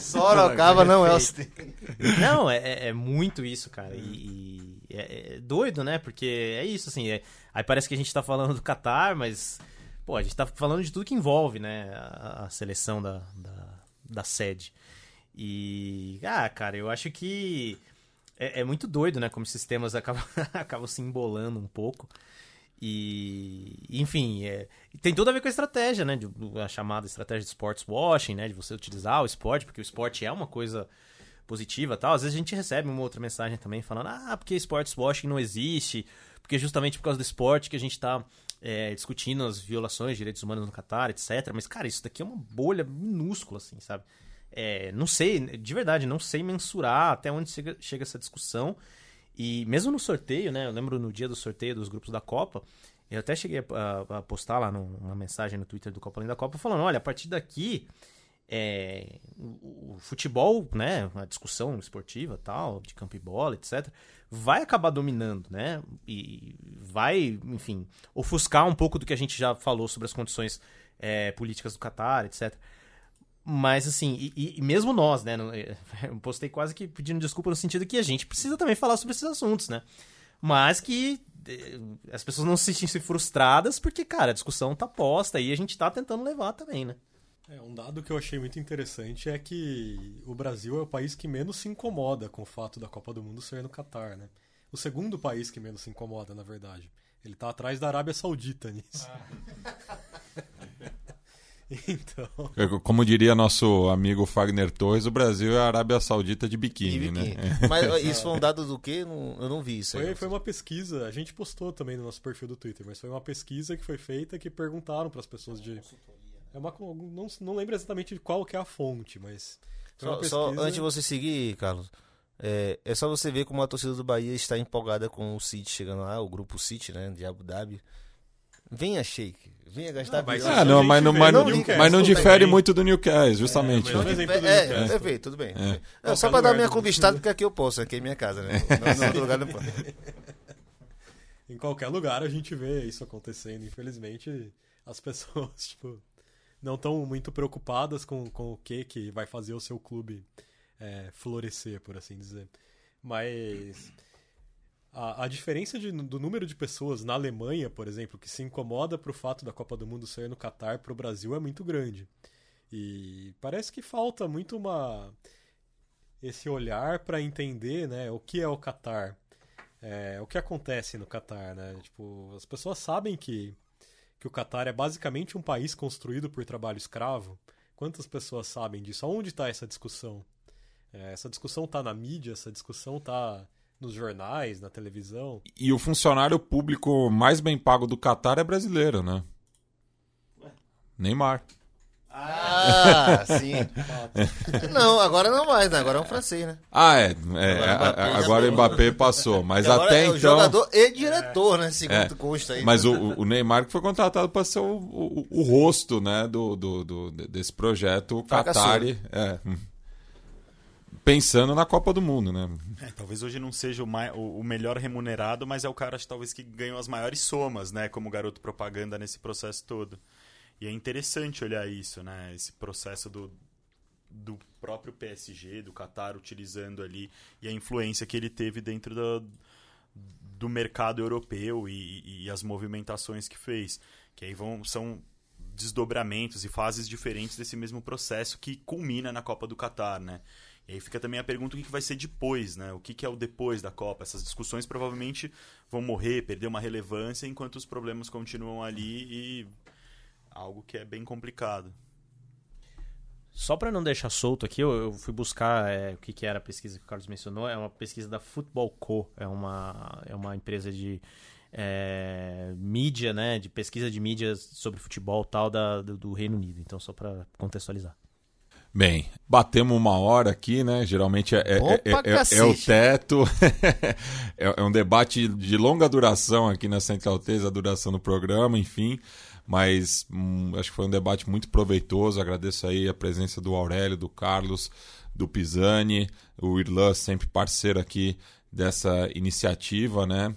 Sorocaba não é ocidente. Não, é, é muito isso, cara. E, e é, doido, né? Porque é isso, assim. aí parece que a gente tá falando do Qatar, mas Pô, a gente tá falando de tudo que envolve, né? A, a seleção da, da, da, sede. E. Ah, cara, eu acho que. É, é muito doido, né? Como esses temas [laughs] acabam, acabam se embolando um pouco. E, enfim, é, tem tudo a ver com a estratégia, né? De, a chamada estratégia de sports washing, né? De você utilizar o esporte, porque o esporte é uma coisa positiva tal. Às vezes a gente recebe uma outra mensagem também falando, ah, porque sports washing não existe, porque justamente por causa do esporte que a gente tá é, discutindo as violações de direitos humanos no Catar, etc. Mas, cara, isso daqui é uma bolha minúscula, assim, sabe? É, não sei, de verdade, não sei mensurar até onde chega, chega, essa discussão. E mesmo no sorteio, né? Eu lembro no dia do sorteio dos grupos da Copa, eu até cheguei a, a postar lá numa mensagem no Twitter do Copa Além da Copa falando: olha, a partir daqui. É, o, o, futebol, né, a discussão esportiva tal, de campo e bola, etc, vai acabar dominando, né? E vai, enfim, ofuscar um pouco do que a gente já falou sobre as condições é, políticas do Catar, etc. Mas, assim, e, e, mesmo nós, né? [laughs] Eu postei quase que pedindo desculpa no sentido que a gente precisa também falar sobre esses assuntos, né? Mas que eh, as pessoas não se sentem frustradas porque, cara, a discussão tá posta e a gente tá tentando levar também, né? É, um dado que eu achei muito interessante é que o Brasil é o país que menos se incomoda com o fato da Copa do Mundo ser no Catar, né? O segundo país que menos se incomoda, na verdade. Ele tá atrás da Arábia Saudita nisso. Ah. [laughs] então. Como diria nosso amigo Fagner Torres, o Brasil é a Arábia Saudita de biquíni, né? [laughs] Mas [laughs] isso foi um dado do quê? Eu não vi isso. Foi, foi uma pesquisa, a gente postou também no nosso perfil do Twitter, mas foi uma pesquisa que foi feita que perguntaram para as pessoas de é uma, não, não lembro exatamente qual que é a fonte, mas. Só, pesquisa... só, antes de você seguir, Carlos, é, é só você ver como a torcida do Bahia está empolgada com o City chegando lá, o grupo City, né, de Abu Dhabi. Venha, Sheik. Venha gastar ah, mas, ah, não, mas, não, mas, não, mas não difere muito do Newcastle, justamente. É, é, é, perfeito, tudo bem. É. É, só para dar minha estado, porque aqui eu posso, aqui é minha casa, né? [laughs] Não, outro lugar não pode. em qualquer lugar a gente vê isso acontecendo. Infelizmente, as pessoas, [laughs] tipo, não estão muito preocupadas com, com o que, que vai fazer o seu clube é, florescer, por assim dizer. Mas a, a diferença de, do número de pessoas na Alemanha, por exemplo, que se incomoda pro fato da Copa do Mundo ser no Catar para o Brasil é muito grande. E parece que falta muito uma esse olhar para entender, né, o que é o Catar. É, o que acontece no Catar, né? Tipo, as pessoas sabem que que o Catar é basicamente um país construído por trabalho escravo. Quantas pessoas sabem disso? Aonde está essa discussão? É, essa discussão está na mídia, essa discussão está nos jornais, na televisão. E o funcionário público mais bem pago do Catar é brasileiro, né? Neymar. Ah, sim. [laughs] não, agora não mais, né? Agora é um francês, né? Ah, é. é agora, o Mbappé, agora já o Mbappé passou. Mas Agora até é então. jogador e diretor, né? Segundo É. consta aí. Mas o, o Neymar que foi contratado para ser o, o, o rosto né, do, do, do- desse projeto. Qatari. É. Pensando na Copa do Mundo, né? É, talvez hoje não seja o, mai- o- o melhor remunerado, mas é o cara, talvez, que ganhou as maiores somas, né? Como garoto propaganda nesse processo todo. E é interessante olhar isso, né? Esse processo do, do próprio PSG, do Qatar, utilizando ali, e a influência que ele teve dentro do, do mercado europeu e, e as movimentações que fez. Que aí vão, são desdobramentos e fases diferentes desse mesmo processo que culmina na Copa do Qatar, né? E aí fica também a pergunta o que vai ser depois, né? O que é o depois da Copa? Essas discussões provavelmente vão morrer, perder uma relevância, enquanto os problemas continuam ali e algo que é bem complicado. Só para não deixar solto aqui, eu, eu fui buscar é, o que, que era a pesquisa que o Carlos mencionou. É uma pesquisa da Football Co. É uma, é uma empresa de é, mídia, né? De pesquisa de mídias sobre futebol tal da, do, do Reino Unido. Então, só para contextualizar. Bem, batemos uma hora aqui, né? Geralmente é, é, é- é- é cacete. o teto. [laughs] é, é um debate de longa duração aqui na Central 3, a duração do programa, enfim. Mas hum, acho que foi um debate muito proveitoso. Agradeço aí a presença do Aurélio, do Carlos, do Pisani, o Irlan, sempre parceiro aqui dessa iniciativa, né?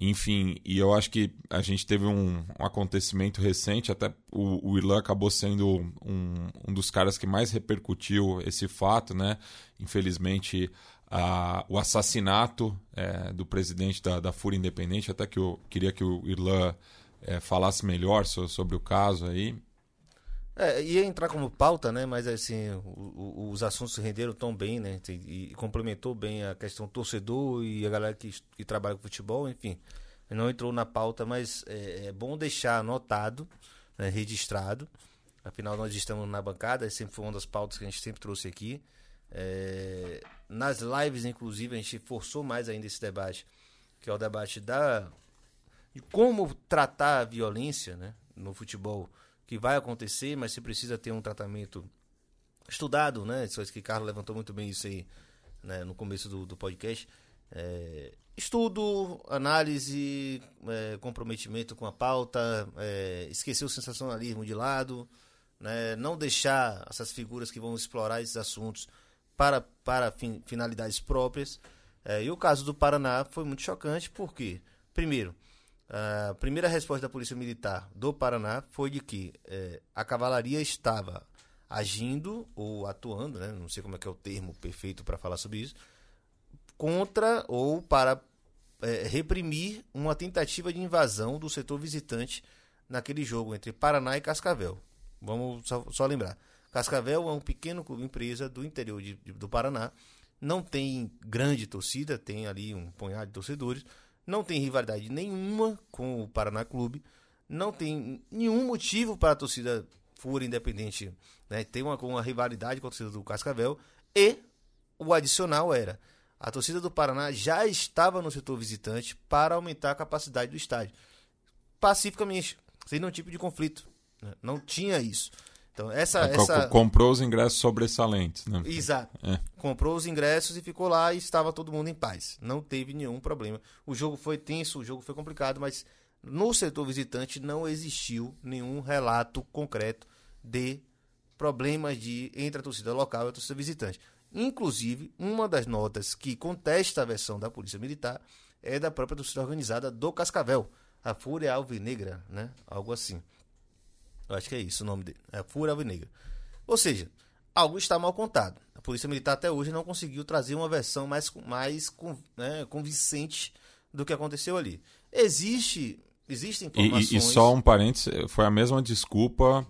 Enfim, e eu acho que a gente teve um, um acontecimento recente, até o, o Irlan acabou sendo um, um dos caras que mais repercutiu esse fato, né? Infelizmente, a- o assassinato é, do presidente da, da Independente, até que eu queria que o Irlan é, falasse melhor so- sobre o caso aí. É, ia entrar como pauta, né? Mas assim, o- o- os assuntos renderam tão bem, né? E, e complementou bem a questão torcedor e a galera que, que trabalha com futebol, enfim. Não entrou na pauta, mas é, é bom deixar anotado, né, registrado. Afinal, nós estamos na bancada, sempre foi uma das pautas que a gente sempre trouxe aqui. É, nas lives, inclusive, a gente forçou mais ainda esse debate, que é o debate da de como tratar a violência né, no futebol que vai acontecer, mas você precisa ter um tratamento estudado, né? Isso que Carlos levantou muito bem isso aí né, no começo do, do podcast. É, estudo, análise, é, comprometimento com a pauta, é, esquecer o sensacionalismo de lado, né, não deixar essas figuras que vão explorar esses assuntos para, para fin- finalidades próprias. É, e o caso do Paraná foi muito chocante, porque, primeiro, a primeira resposta da Polícia Militar do Paraná foi de que eh, a cavalaria estava agindo ou atuando, né, não sei como é que é o termo perfeito para falar sobre isso, contra ou para eh, reprimir uma tentativa de invasão do setor visitante naquele jogo entre Paraná e Cascavel. Vamos só, só lembrar. Cascavel é um pequeno clube empresa do interior de- de- do Paraná. Não tem grande torcida, tem ali um punhado de torcedores. Não tem rivalidade nenhuma com o Paraná Clube. Não tem nenhum motivo para a torcida Fúria Independente né, ter uma, uma rivalidade com a torcida do Cascavel. E o adicional era: a torcida do Paraná já estava no setor visitante para aumentar a capacidade do estádio. Pacificamente, sem nenhum tipo de conflito. né? Não tinha isso. Então, essa. É, essa... Comprou os ingressos sobressalentes, né? Exato. É. Comprou os ingressos e ficou lá e estava todo mundo em paz. Não teve nenhum problema. O jogo foi tenso, o jogo foi complicado, mas no setor visitante não existiu nenhum relato concreto de problemas de entre a torcida local e a torcida visitante. Inclusive, uma das notas que contesta a versão da Polícia Militar é da própria torcida organizada do Cascavel, a Fúria Alvinegra, né? Algo assim. Eu acho que é isso o nome dele. É Fúria Alvinegra. Ou seja, algo está mal contado. A Polícia Militar até hoje não conseguiu trazer uma versão mais, mais né, convincente do que aconteceu ali. Existe, existem E, informações... e- e só um parênteses, foi a mesma desculpa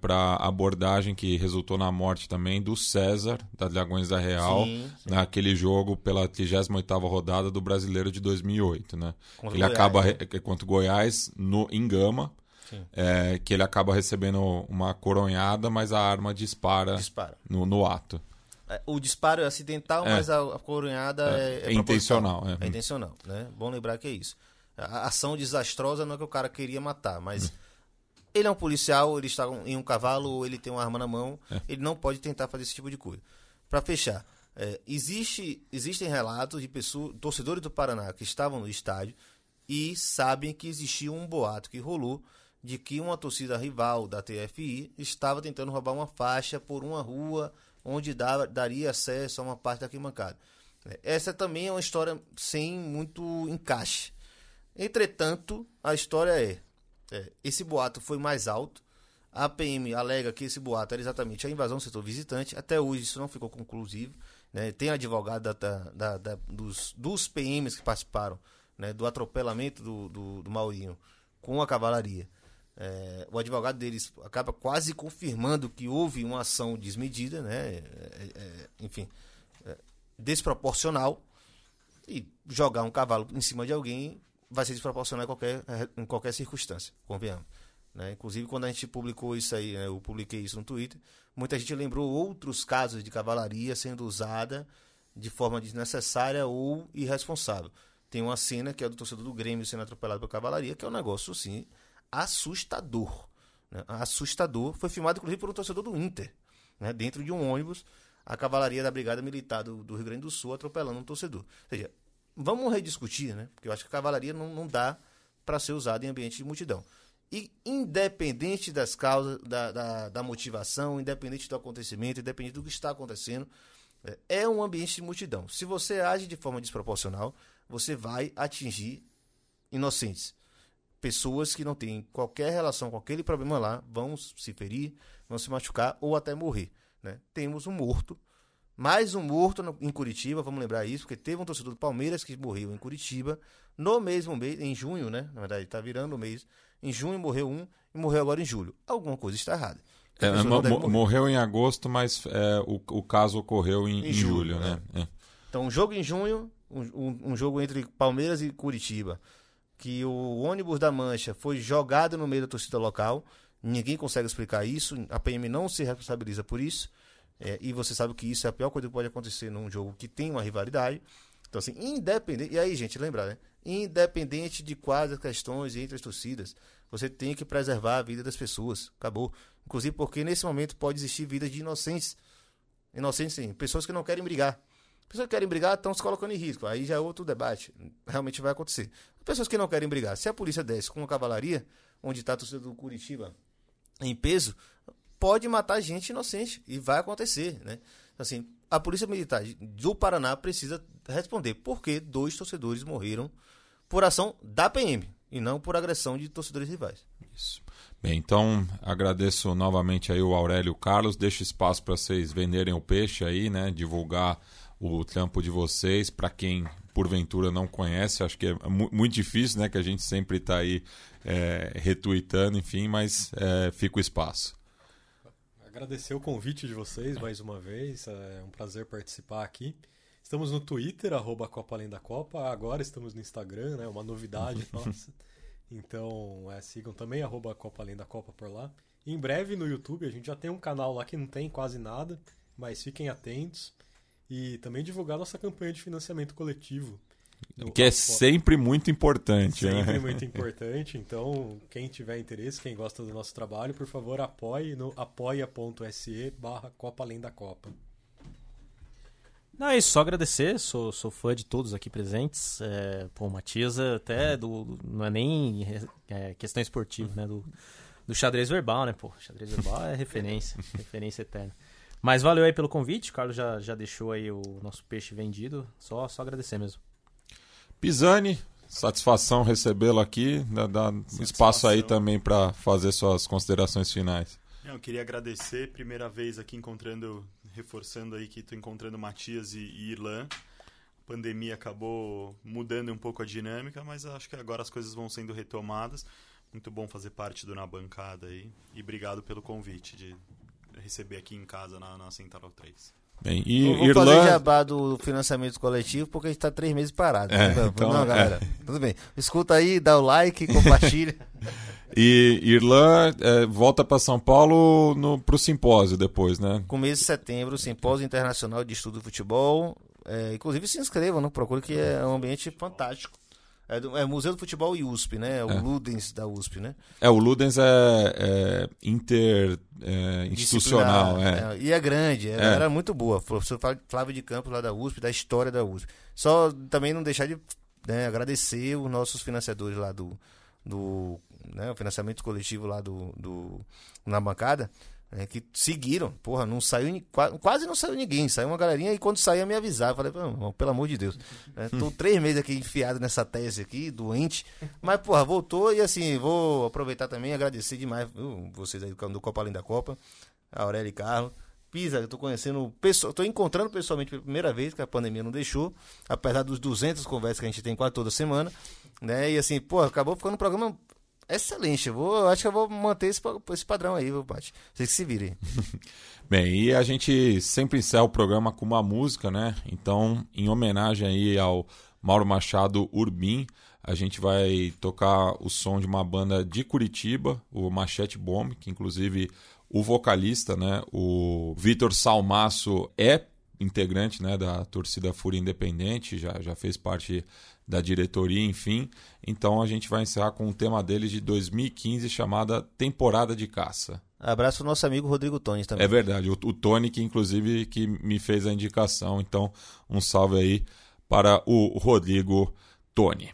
para a abordagem que resultou na morte também do César, da Dragões da Real, Sim, sim. naquele jogo pela 38ª rodada do Brasileiro de 2008, né? Contra ele Goiás, acaba né? contra o Goiás no em Gama. É, que ele acaba recebendo uma coronhada, mas a arma dispara Dispara. no, no ato. É, O disparo é acidental, É. mas a, a coronhada é, É intencional, é. É intencional, né? Bom lembrar que é isso. A ação desastrosa não é que o cara queria matar, mas [laughs] Ele é um policial, ele está em um cavalo, ou ele tem uma arma na mão, é. ele não pode tentar fazer esse tipo de coisa. Para fechar, é, existe, existem relatos de pessoas, torcedores do Paraná que estavam no estádio e sabem que existia um boato que rolou de que uma torcida rival da TFI estava tentando roubar uma faixa por uma rua onde dava, daria acesso a uma parte da arquibancada. É, essa também é uma história sem muito encaixe. Entretanto, a história é, é esse boato foi mais alto. A PM alega que esse boato era exatamente a invasão do setor visitante. Até hoje isso não ficou conclusivo. Né? Tem advogado da, da, da, dos, dos PMs que participaram né, do atropelamento do, do, do Maurinho com a cavalaria. É, o advogado deles acaba quase confirmando que houve uma ação desmedida, né? É, é, enfim, é, desproporcional. E jogar um cavalo em cima de alguém vai ser desproporcional em qualquer, em qualquer circunstância, convenhamos. Né? Inclusive, quando a gente publicou isso aí, né? eu publiquei isso no Twitter, muita gente lembrou outros casos de cavalaria sendo usada de forma desnecessária ou irresponsável. Tem uma cena que é do torcedor do Grêmio sendo atropelado pela cavalaria, que é um negócio, assim, assustador. Né? Assustador. Foi filmado, inclusive, por um torcedor do Inter, né? dentro de um ônibus, a cavalaria da Brigada Militar do, do Rio Grande do Sul atropelando um torcedor. Ou seja, vamos rediscutir, né? Porque eu acho que a cavalaria não, não dá para ser usada em ambiente de multidão. E independente das causas, da, da, da, motivação, independente do acontecimento, independente do que está acontecendo, é, é um ambiente de multidão. Se você age de forma desproporcional, você vai atingir inocentes. Pessoas que não têm qualquer relação com aquele problema lá vão se ferir, vão se machucar ou até morrer. Né? Temos um morto, mais um morto no, em Curitiba, vamos lembrar isso, porque teve um torcedor do Palmeiras que morreu em Curitiba no mesmo mês, em junho, né? Na verdade, está virando o mês. Em junho morreu um e morreu agora em julho. Alguma coisa está errada. É, morreu em agosto, mas é, o, o caso ocorreu em, em, em julho, julho, né? É. Então, um jogo em junho, um, um, jogo entre Palmeiras e Curitiba, que o ônibus da Mancha foi jogado no meio da torcida local. Ninguém consegue explicar isso, a PM não se responsabiliza por isso. É, e você sabe que isso é a pior coisa que pode acontecer num jogo que tem uma rivalidade. Então, assim, independente. E aí, gente, lembrar, né? Independente de quais as questões entre as torcidas, você tem que preservar a vida das pessoas. Acabou. Inclusive porque nesse momento pode existir vidas de inocentes. Inocentes, sim. Pessoas que não querem brigar. Pessoas que querem brigar estão se colocando em risco. Aí já é outro debate. Realmente vai acontecer. Pessoas que não querem brigar. Se a polícia desce com uma cavalaria, onde está a torcida do Curitiba em peso, pode matar gente inocente. E vai acontecer, né? Assim, a Polícia Militar do Paraná precisa responder por que dois torcedores morreram por ação da PM e não por agressão de torcedores rivais. Isso. Bem, então agradeço novamente aí o Aurélio Carlos, deixo espaço para vocês venderem o peixe aí, né, divulgar o trampo de vocês. Para quem porventura não conhece, acho que é muito difícil, né? Que a gente sempre está aí é, retuitando, enfim, mas é, fica o espaço. Agradecer o convite de vocês mais uma vez, é um prazer participar aqui. Estamos no Twitter, arroba Copa Além da Copa, agora estamos no Instagram, né? Uma novidade [laughs] nossa. Então, é, sigam também, arroba Copa Além da Copa por lá. E em breve no YouTube, a gente já tem um canal lá que não tem quase nada, mas fiquem atentos e também divulgar nossa campanha de financiamento coletivo. Que é sempre muito importante. Né? Sempre né? [laughs] muito importante. Então, quem tiver interesse, quem gosta do nosso trabalho, por favor, apoie no apoia.se barra Copa Além da Copa. Não, é isso, só agradecer, sou, sou fã de todos aqui presentes. É, pô, Matias até do, não é nem é, questão esportiva, né? Do, do xadrez verbal, né? Pô, xadrez verbal é [laughs] referência, referência eterna. Mas valeu aí pelo convite, o Carlos já, já deixou aí o nosso peixe vendido. Só, só agradecer mesmo. Pisani, satisfação recebê-lo aqui. Dá, dá espaço aí também para fazer suas considerações finais. Eu queria agradecer, primeira vez aqui encontrando, reforçando aí que estou encontrando Matias e, e Irlan. A pandemia acabou mudando um pouco a dinâmica, mas acho que agora as coisas vão sendo retomadas. Muito bom fazer parte do Na Bancada aí. E obrigado pelo convite de receber aqui em casa na, na Central 3. Bem, e eu vou Irlanda... fazer jabá do financiamento coletivo porque a gente está três meses parado. É, né? então, Não, galera, é. tudo bem. Escuta aí, dá o like, compartilha. [laughs] e Irlã é, volta para São Paulo para o simpósio depois, né? Começo de setembro, simpósio internacional de estudo do futebol. É, inclusive se inscrevam, não procure que é um ambiente fantástico. É, do, é Museu do Futebol e USP, né? O É. Ludens da USP, né? É, o Ludens é, é inter é, Disciplinar, é. E é grande, era, É. muito boa. Professor Flávio de Campos lá da USP, da história da USP. Só também não deixar de né, agradecer os nossos financiadores lá do, do né, o financiamento coletivo lá do, do na bancada, né, que seguiram. Porra, não saiu quase não saiu ninguém, saiu uma galerinha e quando saía me avisava, falei, "Pô, pelo amor de Deus, [laughs] né, tô três meses aqui enfiado nessa tese aqui, doente, mas porra, voltou e assim, vou aproveitar também e agradecer demais viu, vocês aí do do Copa Além da Copa, a Aurélia e Carlos. Pisa, eu tô conhecendo, pessoa, tô encontrando pessoalmente pela primeira vez, que a pandemia não deixou, apesar dos 200 conversas que a gente tem quase toda semana, né? E assim, pô, acabou ficando um programa excelente. Eu vou, acho que eu vou manter esse, esse padrão aí, Paty? Vocês que se virem. [laughs] Bem, e a gente sempre encerra o programa com uma música, né? Então, em homenagem aí ao Mauro Machado Urbim, a gente vai tocar o som de uma banda de Curitiba, o Machete Bomb, que inclusive o vocalista, né, o Vitor Salmaço é integrante, né, da torcida Fúria Independente, já, já fez parte da diretoria, enfim. Então a gente vai encerrar com um tema deles de 2015 chamada Temporada de Caça. Abraço pro nosso amigo Rodrigo Tones também. É verdade, o, o Tony que inclusive que me fez a indicação, então um salve aí para o Rodrigo Tony.